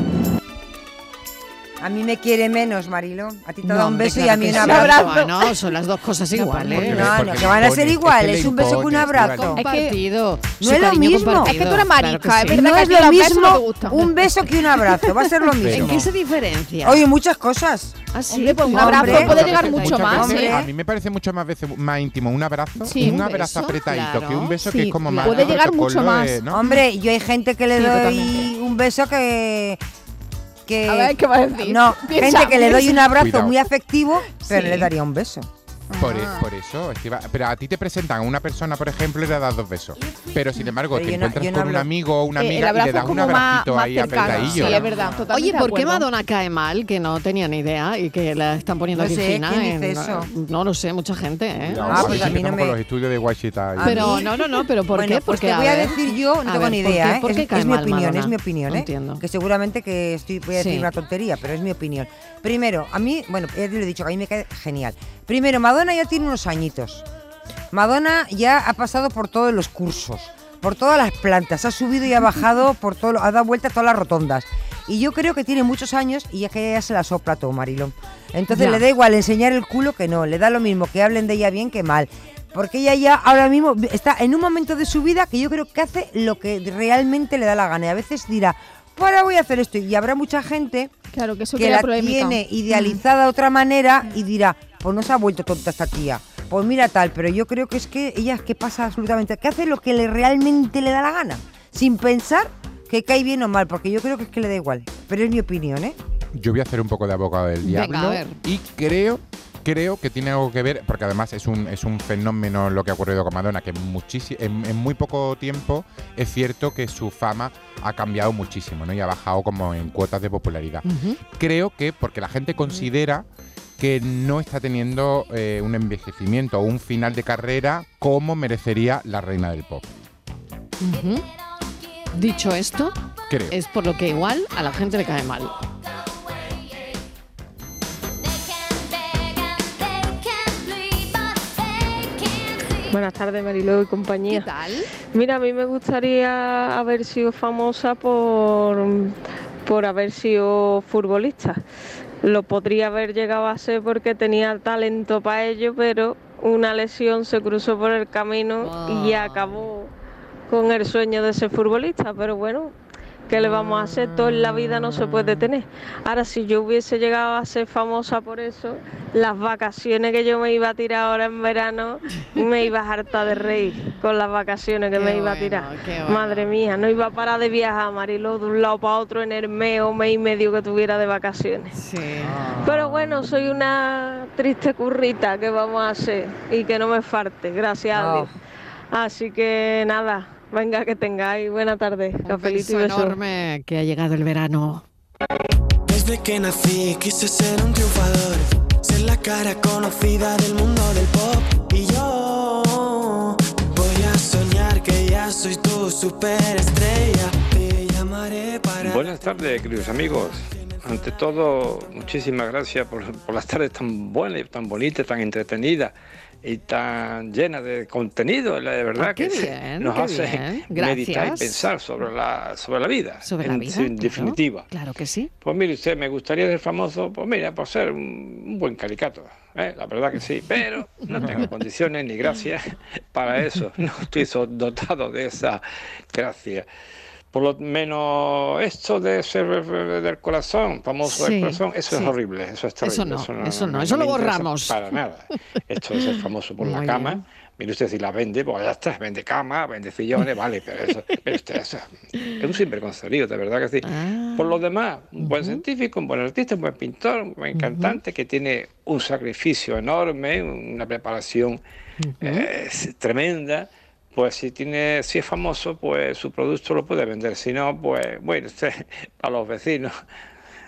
A mí me quiere menos, Marilo. A ti te No, da un hombre, beso y a mí que un sí. abrazo. Bueno, son las dos cosas iguales. No, no, que van a ser iguales. Un beso que un abrazo. Compartido. No Su es lo mismo. compartido. Es que tú eres Claro que marica, sí. es verdad No que es lo no mismo un beso que un abrazo. Va a ser lo mismo. ¿En qué se diferencia? Oye, muchas cosas. Ah, sí, Hombre, pues un abrazo hombre, puede muchas llegar mucho más. veces, ¿eh? A mí me parece mucho más veces más íntimo un abrazo, Sí, un un abrazo beso, apretadito que un beso Sí, que es como más. Puede llegar mucho más. eh, ¿no? Hombre, yo hay gente que le doy un beso que. Que A ver, ¿qué vas a decir? No, Piensa, gente que le doy un abrazo Cuidado. muy afectivo, pero Sí. le daría un beso. Por, e- por eso, Estiva- pero a ti te presentan a una persona, por ejemplo, y le das dos besos. Pero sin embargo, Pero te no- encuentras no con un amigo o una Eh, amiga y abrazo le das es un más- abracito más ahí cercano. apretadillo. Sí, ¿no? es verdad, totalmente Oye, ¿por qué. Madonna cae mal? Que no tenía ni idea y que la están poniendo No aquí sé, fina. ¿quién dice en- eso? No lo sé, mucha gente, ¿eh? Cuidado, Ah, que pues a mí no me- los estudios de Washita. y- Pero no, no, no, pero ¿por bueno, qué? pues Porque, te voy a, decir yo, no a tengo ni ¿por idea, qué- ¿eh? por qué es, es mi opinión, es mi opinión, No ¿eh? entiendo. Que seguramente que estoy, voy a decir una tontería, pero es mi opinión. Primero, a mí, bueno, ya te lo he dicho, que a mí me cae genial. Primero, Madonna ya tiene unos añitos. Madonna ya ha pasado por todos los cursos, por todas las plantas, ha subido y ha bajado, por todo, lo- ha dado vueltas a todas las rotondas. Y yo creo que tiene muchos años y es que ya se la sopla todo, Marilón. Entonces Ya. le da igual enseñar el culo que no, le da lo mismo que hablen de ella bien que mal. Porque ella ya ahora mismo está en un momento de su vida que yo creo que hace lo que realmente le da la gana. Y a veces dirá, pues ahora voy a hacer esto. Y habrá mucha gente Claro, que eso que la polémica. tiene idealizada de otra manera y dirá, pues no se ha vuelto tonta esta tía. Pues mira tal, pero yo creo que es que ella es que pasa absolutamente, que hace lo que le realmente le da la gana, sin pensar que cae bien o mal, porque yo creo que es que le da igual. Pero es mi opinión, ¿eh? Yo voy a hacer un poco de abogado del Venga, diablo a ver. y creo creo que tiene algo que ver, porque además es un, es un fenómeno lo que ha ocurrido con Madonna, que muchísi- en, en muy poco tiempo es cierto que su fama ha cambiado muchísimo ¿no? y ha bajado como en cuotas de popularidad. Creo que porque la gente considera que no está teniendo eh, un envejecimiento o un final de carrera como merecería la reina del pop. Dicho esto, Creo. es por lo que igual a la gente le cae mal. Buenas tardes, Mariló y compañía. ¿Qué tal? Mira, a mí me gustaría haber sido famosa por, por haber sido futbolista. Lo podría haber llegado a ser porque tenía talento para ello, pero una lesión se cruzó por el camino y acabó con el sueño de ser futbolista. Pero bueno, ¿qué le vamos a hacer? Todo en la vida no se puede tener. Ahora, si yo hubiese llegado a ser famosa por eso, las vacaciones que yo me iba a tirar ahora en verano, me iba a hartar de reír con las vacaciones que Qué me iba a tirar. bueno. Madre mía, no iba a parar de viajar, Marilo, de un lado para otro en el mes o mes y medio que tuviera de vacaciones. Pero bueno, soy una triste currita que vamos a hacer y que no me falte, gracias a Oh. Dios. Así que nada, venga que tengáis buena tarde, cafelito y Beso besos. enorme que ha llegado el verano. Desde que nací quise ser un triunfador, ser la cara conocida del mundo del pop. Y yo voy a soñar que ya soy tu superestrella. Te llamaré para. Buenas tardes, queridos amigos. ante todo, muchísimas gracias por, por las tardes tan buenas, tan bonitas, tan entretenidas y tan llenas de contenido, la de verdad Ah, que bien, nos hace bien. meditar y pensar sobre la, sobre la vida, Sobre en, la vida, en claro. definitiva. Claro que sí. Pues mire usted, me gustaría ser famoso, pues mira, por ser un, un buen caricato, ¿eh? la verdad que sí, pero no tengo condiciones ni gracias para eso, no estoy dotado de esa gracia. Por lo menos esto de ser del corazón, famoso Sí, del corazón, eso sí. es horrible, eso es terrible. Eso no, eso no, eso lo me interesa borramos. Para nada. Esto de ser famoso por la Muy cama, bien. mire usted si la vende, pues ya está, vende cama, vende sillones, vale, pero eso, pero usted, eso es un sinvergoncerío, de verdad que sí. Ah. Por lo demás, un buen científico, un buen artista, un buen pintor, un buen cantante que tiene un sacrificio enorme, una preparación eh, tremenda. Pues si tiene, si es famoso, pues su producto lo puede vender. Si no, pues bueno, usted, a los vecinos,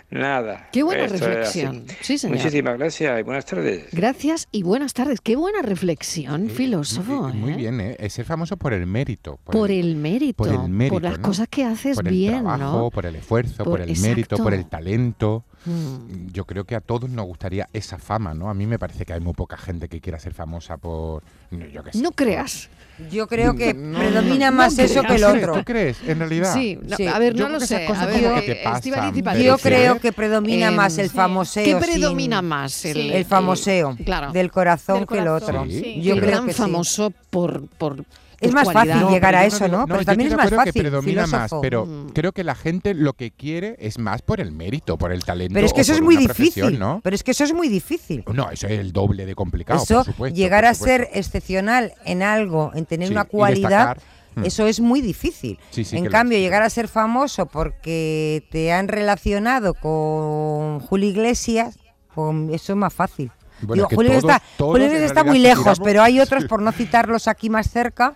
nada. Qué buena Esto reflexión. Sí, señor. Muchísimas gracias y buenas tardes. Gracias y buenas tardes. Qué buena reflexión, filósofo. Muy ¿eh? bien, ¿eh? Es ser famoso por el mérito. Por el mérito, por el mérito, por las ¿no? cosas que haces por el bien, trabajo, ¿no? por el esfuerzo, por, Por- el mérito, por el talento. Mm. Yo creo que a todos nos gustaría esa fama, ¿no? A mí me parece que hay muy poca gente que quiera ser famosa por, yo qué sé, No creas. Yo creo que No, predomina no, más no eso que el otro. ¿Tú crees, en realidad? Sí, no, Sí. a ver, Yo no creo lo que sé. A ver, que te eh, pasan, Estíbaliz y pero Patricia. Yo sí, creo ¿eh? que predomina Em, más el sí. famoseo. ¿Qué sin- predomina más? El, El famoseo. Claro. Del corazón Del que el corazón, otro. sí. Yo el creo gran que sí. famoso por, por Es más fácil llegar a eso, ¿no? Pero yo también es más fácil, que predomina más, pero Mm. creo que la gente lo que quiere es más por el mérito, por el talento. Pero es que eso es muy difícil. ¿no? Pero es que eso es muy difícil. No, eso es el doble de complicado, eso, por supuesto. llegar por a ser excepcional en algo, en tener Sí, una cualidad, destacar. Mm. eso es muy difícil. Sí, sí en lo cambio, llegar a ser famoso porque te han relacionado con Julio Iglesias, pues eso es más fácil. Bueno, Digo, Julio todos- está, todos Julio está muy lejos, tiramos- pero hay otros, por no citarlos aquí más cerca,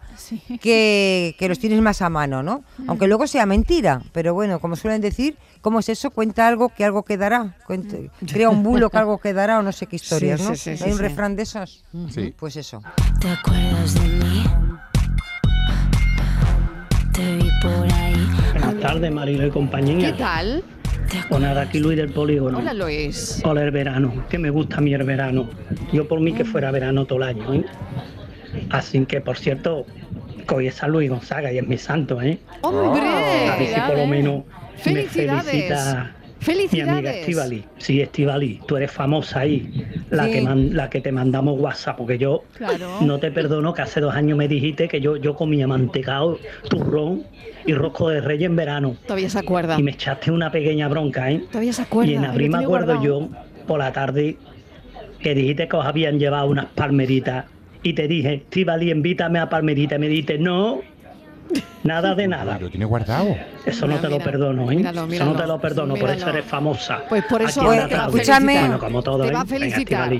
que, que los tienes más a mano, ¿no? Aunque luego sea mentira, pero bueno, como suelen decir, ¿cómo es eso? Cuenta algo que algo quedará. Cuenta- crea un bulo que algo quedará o no sé qué historias, Sí, ¿no? sí, sí, Hay sí, un sí. refrán de esos. Sí. Pues eso. ¿Te acuerdas de mí? Te vi por ahí. Buenas tardes, Marilo y compañía. ¿Qué tal? Pues nada, aquí Luis del Polígono. Hola, Luis. Hola, el verano. Que me gusta a mí el verano. Yo por mí que fuera verano todo el año, ¿eh? Así que, por cierto, que hoy es San Luis Gonzaga y es mi santo, ¿eh? ¡Hombre! A ver si por lo menos me ¡Felicidades! mi amiga. Estivali. Sí, Estivali, tú eres famosa ahí, la, Sí. que man- la que te mandamos WhatsApp, porque yo Claro. no te perdono que hace dos años me dijiste que yo, yo comía mantecado, turrón y rosco de rey en verano. Todavía se acuerda. Y me echaste una pequeña bronca, ¿eh? Todavía se acuerda. Y en abril me acuerdo yo, por la tarde, que dijiste que os habían llevado unas palmeritas. Y te dije, Estivali, invítame a palmerita. Y me dijiste, no, nada de nada. Lo tiene guardado. Eso no Mira, te lo mira, perdono, ¿eh? míralo, eso no te lo perdono, por eso eres famosa. Pues por eso tarde. felicitar. Bueno, como todo, Te ¿eh? va a felicitar.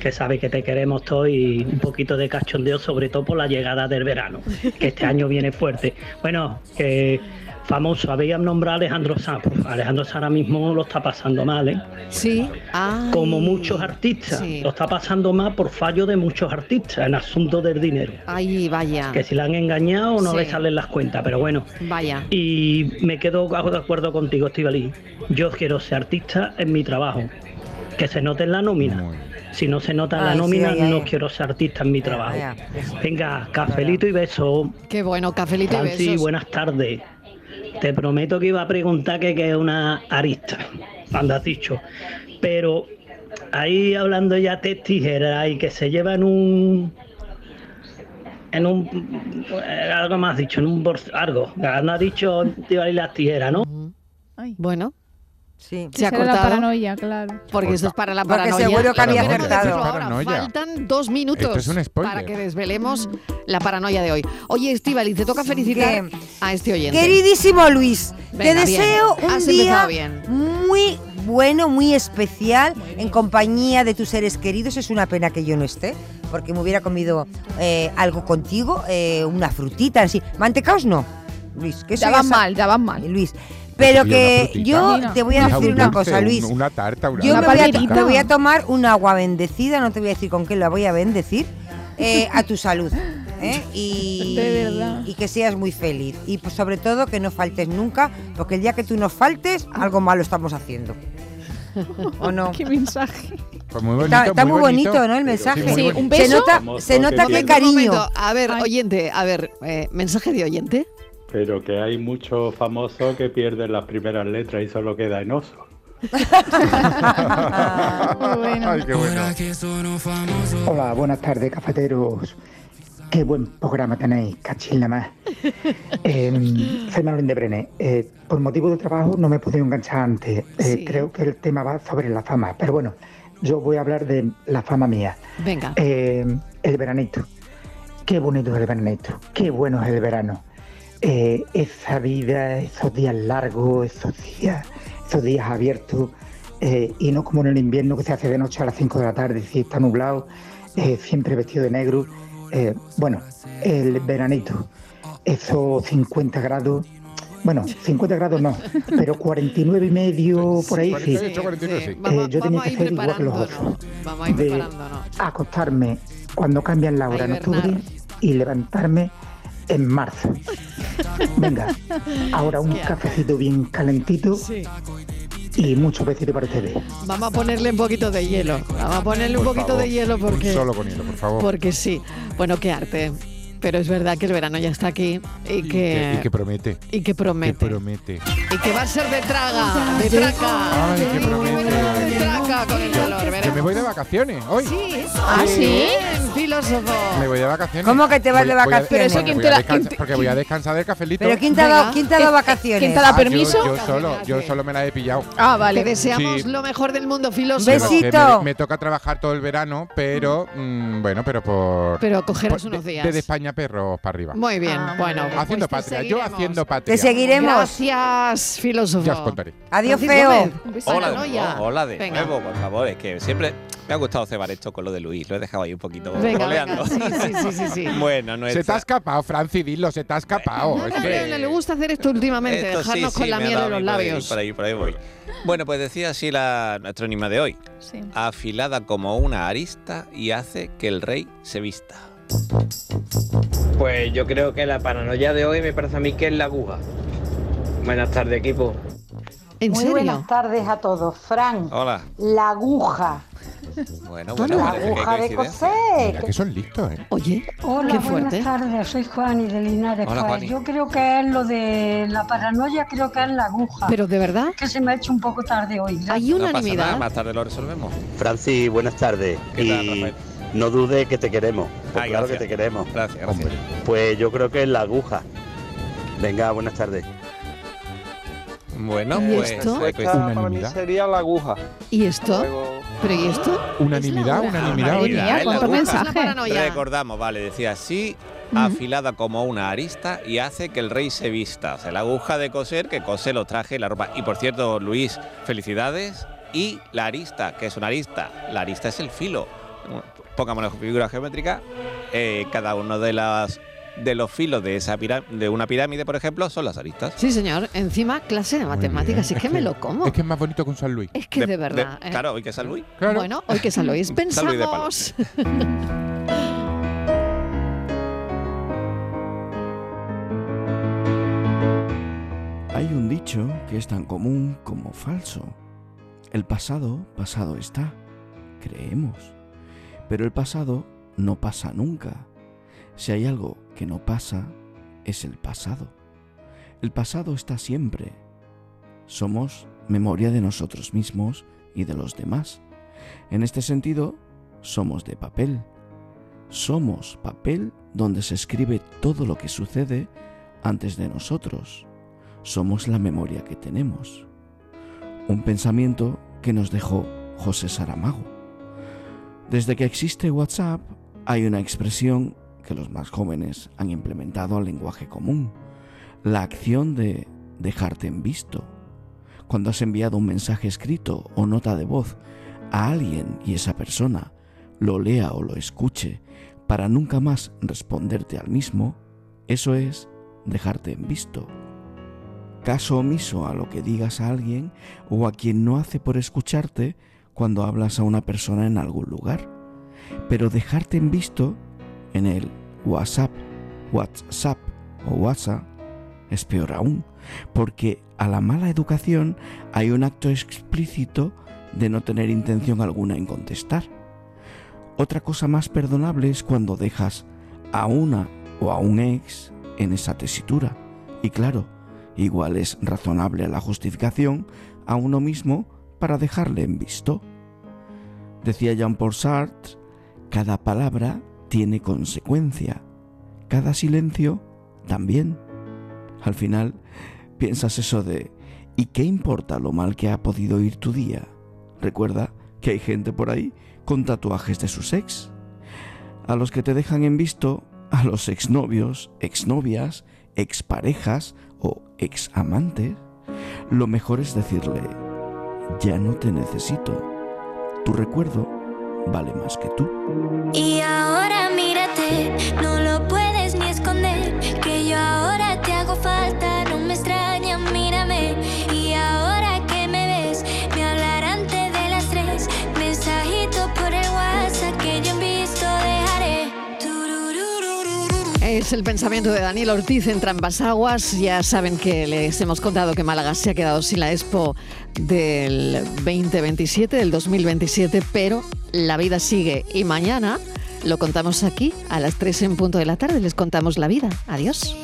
Que sabe que te queremos todos y un poquito de cachondeo, sobre todo por la llegada del verano, que este año viene fuerte. Bueno, que famoso, habían nombrado a Alejandro Sanz. Pues Alejandro Sanz ahora mismo lo está pasando mal, ¿eh? Sí. Ay, Como muchos artistas. sí. Lo está pasando mal por fallo de muchos artistas en asuntos del dinero. Ay, vaya. Que si la han engañado no Sí. le salen las cuentas, pero bueno. Vaya. Y me quedo de acuerdo contigo, Estivali. Yo quiero ser artista en mi trabajo. Que se note en la nómina. Si no se nota la sí, nómina, no quiero ser artista en mi trabajo. Venga, cafelito y beso. Qué bueno, cafelito y besos. buenas tardes. Te prometo que iba a preguntar que qué es una arista. Cuando has dicho. Pero ahí hablando ya de tijeras y que se lleva en un. En un. Algo más dicho, en un. Algo. No ha dicho tío, y las tijeras, ¿no? Bueno. Sí. Se ha era la cortado. paranoia, claro. Porque esto es para la Porque paranoia. seguro que había acertado. ahora. Faltan dos minutos Esto es un spoiler. para que desvelemos la paranoia de hoy. Oye, Estivali, te toca felicitar ¿Qué? a este oyente. Queridísimo Luis, Venga, te bien. deseo un Has día bien. muy bueno, muy especial, en compañía de tus seres queridos. Es una pena que yo no esté, porque me hubiera comido eh, algo contigo, eh, una frutita, así. Mantecaos no, Luis, que Ya van mal, ya van mal. Luis. Pero que frutita. yo te voy a decir una dulce, cosa, un- Luis. Una tarta, una Yo Una me voy, a, palmerita. me voy a tomar un agua bendecida, no te voy a decir con qué la voy a bendecir, eh, a tu salud. ¿eh? y, De verdad. y que seas muy feliz. Y pues, sobre todo que no faltes nunca, porque el día que tú nos faltes, algo malo estamos haciendo. ¿O no? Qué mensaje. Pues muy bonito, Está, está muy bonito, ¿no? El mensaje. Sí, muy bonito. Se nota, se nota Un que cariño. A ver, oyente, a ver, eh, mensaje de oyente. Pero que hay muchos famosos que pierden las primeras letras y solo queda en oso. Ay, qué bueno. Hola, buenas tardes, cafeteros. Qué buen programa tenéis, cachín más. Eh, soy Manuel de Brené. Eh, por motivo de trabajo no me he podido enganchar antes. Eh, Creo que el tema va sobre la fama. Pero bueno, yo voy a hablar de la fama mía. Venga. Eh, el veranito. Qué bonito es el veranito. Qué bueno es el verano. Eh, esa vida, esos días largos, esos días, esos días abiertos. eh, y no como en el invierno que se hace de noche a las 5 de la tarde, si está nublado, eh, siempre vestido de negro. Eh, bueno, el veranito, esos 50 grados, bueno, 50 grados no, pero 49 y medio por ahí sí. 48, 49, sí. Eh, Vamos- yo tenía que ser igual que los otros. Vamos a ir de acostarme cuando cambian la hora en octubre y levantarme en marzo. Venga, ahora un cafecito bien calentito y muchos besitos para ustedes. Vamos a ponerle un poquito de hielo. Vamos a ponerle un poquito de hielo porque. solo con hielo, por favor. Porque sí. Bueno, qué arte. Pero es verdad que el verano ya está aquí y que. Y que promete. y que promete. Que promete. Y que va a ser de traga, de traca. Ay, que promete. De traca con el calor, Que veremos. me voy de vacaciones hoy. Sí. ¿Ah, sí? Filósofo. Me voy de vacaciones. ¿Cómo que te vas Voy- de voy a- vacaciones? Pero eso, porque ¿quién voy te a da- descansar- quién te- Porque voy a descansar del cafelito. ¿Pero quién te ha dado, quién te ha dado vacaciones? ¿Quién te da Ah, yo- permiso? Yo, solo, yo solo me la he pillado. Ah, vale. Te deseamos Sí. lo mejor del mundo, filósofo. Que Me, me toca trabajar todo el verano, pero mm, bueno, pero por. Pero cogerás por- unos de- días. Desde España perros para arriba. Muy bien, bueno. Haciendo pues te patria, yo seguiremos. haciendo patria. Te seguiremos. Gracias, filósofo. Ya os contaré. Adiós, feo. Hola de paranoia. nuevo, hola de Venga. nuevo, por favor. Es que siempre me ha gustado cebar esto con lo de Luis. Lo he dejado ahí un poquito Venga, roleando. venga. Sí, sí, sí, sí, sí. Bueno, no Se te ha escapado, Franci, dilo, se te ha escapado. Es No, que- pero le gusta hacer esto últimamente, Esto dejarnos sí, con la miel en los mí por ahí, labios. Por ahí, por ahí voy. Bueno, pues decía así la, nuestro enigma de hoy. Sí. Afilada como una arista y hace que el rey se vista. Pues yo creo que la paranoia de hoy me parece a mí que es la aguja. Buenas tardes, equipo. ¿En Muy buenas tardes a todos. Fran, Hola. la aguja. Bueno, bueno, la aguja de coser. Mira que son listos, ¿eh? Oye, Hola, qué buenas fuerte. tardes. Soy Juani de Linares. Hola, Pues Juani. yo creo que es lo de la paranoia, creo que es la aguja. Pero de verdad. Que se me ha hecho un poco tarde hoy. Hay No pasa nada, más tarde lo resolvemos. Francis, buenas tardes. ¿Qué tal, y Rafael? no dude que te queremos. Pues Ay, claro gracias. que te queremos. Gracias, gracias. Pues yo creo que es la aguja. Venga, buenas tardes. Bueno, ¿Y pues. esto? pues, Esta para mí Unanimidad. sería la aguja. ¿Y esto? ¿Pero y esto? Unanimidad, unanimidad. Mía, es la cuánto aguja. mensaje. La. Recordamos, vale, decía así, Ujú. afilada como una arista y hace que el rey se vista. O sea, la aguja de coser que cose los trajes y la ropa. Y por cierto, Luis, felicidades. Y la arista, que es una arista. La arista es el filo. Pongamos figura geométrica. eh, cada uno de las de los filos de esa de una pirámide, por ejemplo, son las aristas. Sí, señor. Encima, clase de matemáticas. Es que me lo como. Es que es más bonito que un San Luis. Es que de, verdad. ¿eh? Claro, hoy que es San Luis. Bueno, hoy que San Luis. San Luis de. Pensamos. Hay un dicho que es tan común como falso. El pasado, pasado está, creemos. Pero el pasado no pasa nunca. Si hay algo que no pasa, es el pasado. El pasado está siempre. Somos memoria de nosotros mismos y de los demás. En este sentido, somos de papel. Somos papel donde se escribe todo lo que sucede antes de nosotros. Somos la memoria que tenemos. Un pensamiento que nos dejó José Saramago. Desde que existe WhatsApp hay una expresión que los más jóvenes han implementado al lenguaje común, la acción de dejarte en visto. Cuando has enviado un mensaje escrito o nota de voz a alguien y esa persona lo lea o lo escuche para nunca más responderte al mismo, eso es dejarte en visto. Caso omiso a lo que digas a alguien o a quien no hace por escucharte cuando hablas a una persona en algún lugar. Pero dejarte en visto en el WhatsApp, WhatsApp o WhatsApp, es peor aún, porque a la mala educación hay un acto explícito de no tener intención alguna en contestar. Otra cosa más perdonable es cuando dejas a una o a un ex en esa tesitura. Y claro, igual es razonable la justificación a uno mismo para dejarle en visto. Decía Jean-Paul Sartre, cada palabra tiene consecuencia, cada silencio también. Al final, piensas eso de, ¿y qué importa lo mal que ha podido ir tu día? Recuerda que hay gente por ahí con tatuajes de sus ex. A los que te dejan en visto, a los exnovios, exnovias, exparejas o examantes, lo mejor es decirle, ya no te necesito. Tu recuerdo vale más que tú. Y ahora Es el pensamiento de Daniel Ortiz en Trampas Aguas. Ya saben que les hemos contado que Málaga se ha quedado sin la Expo del 2027, del 2027, pero la vida sigue. Y mañana lo contamos aquí a las 3 en punto de la tarde. Les contamos la vida. Adiós.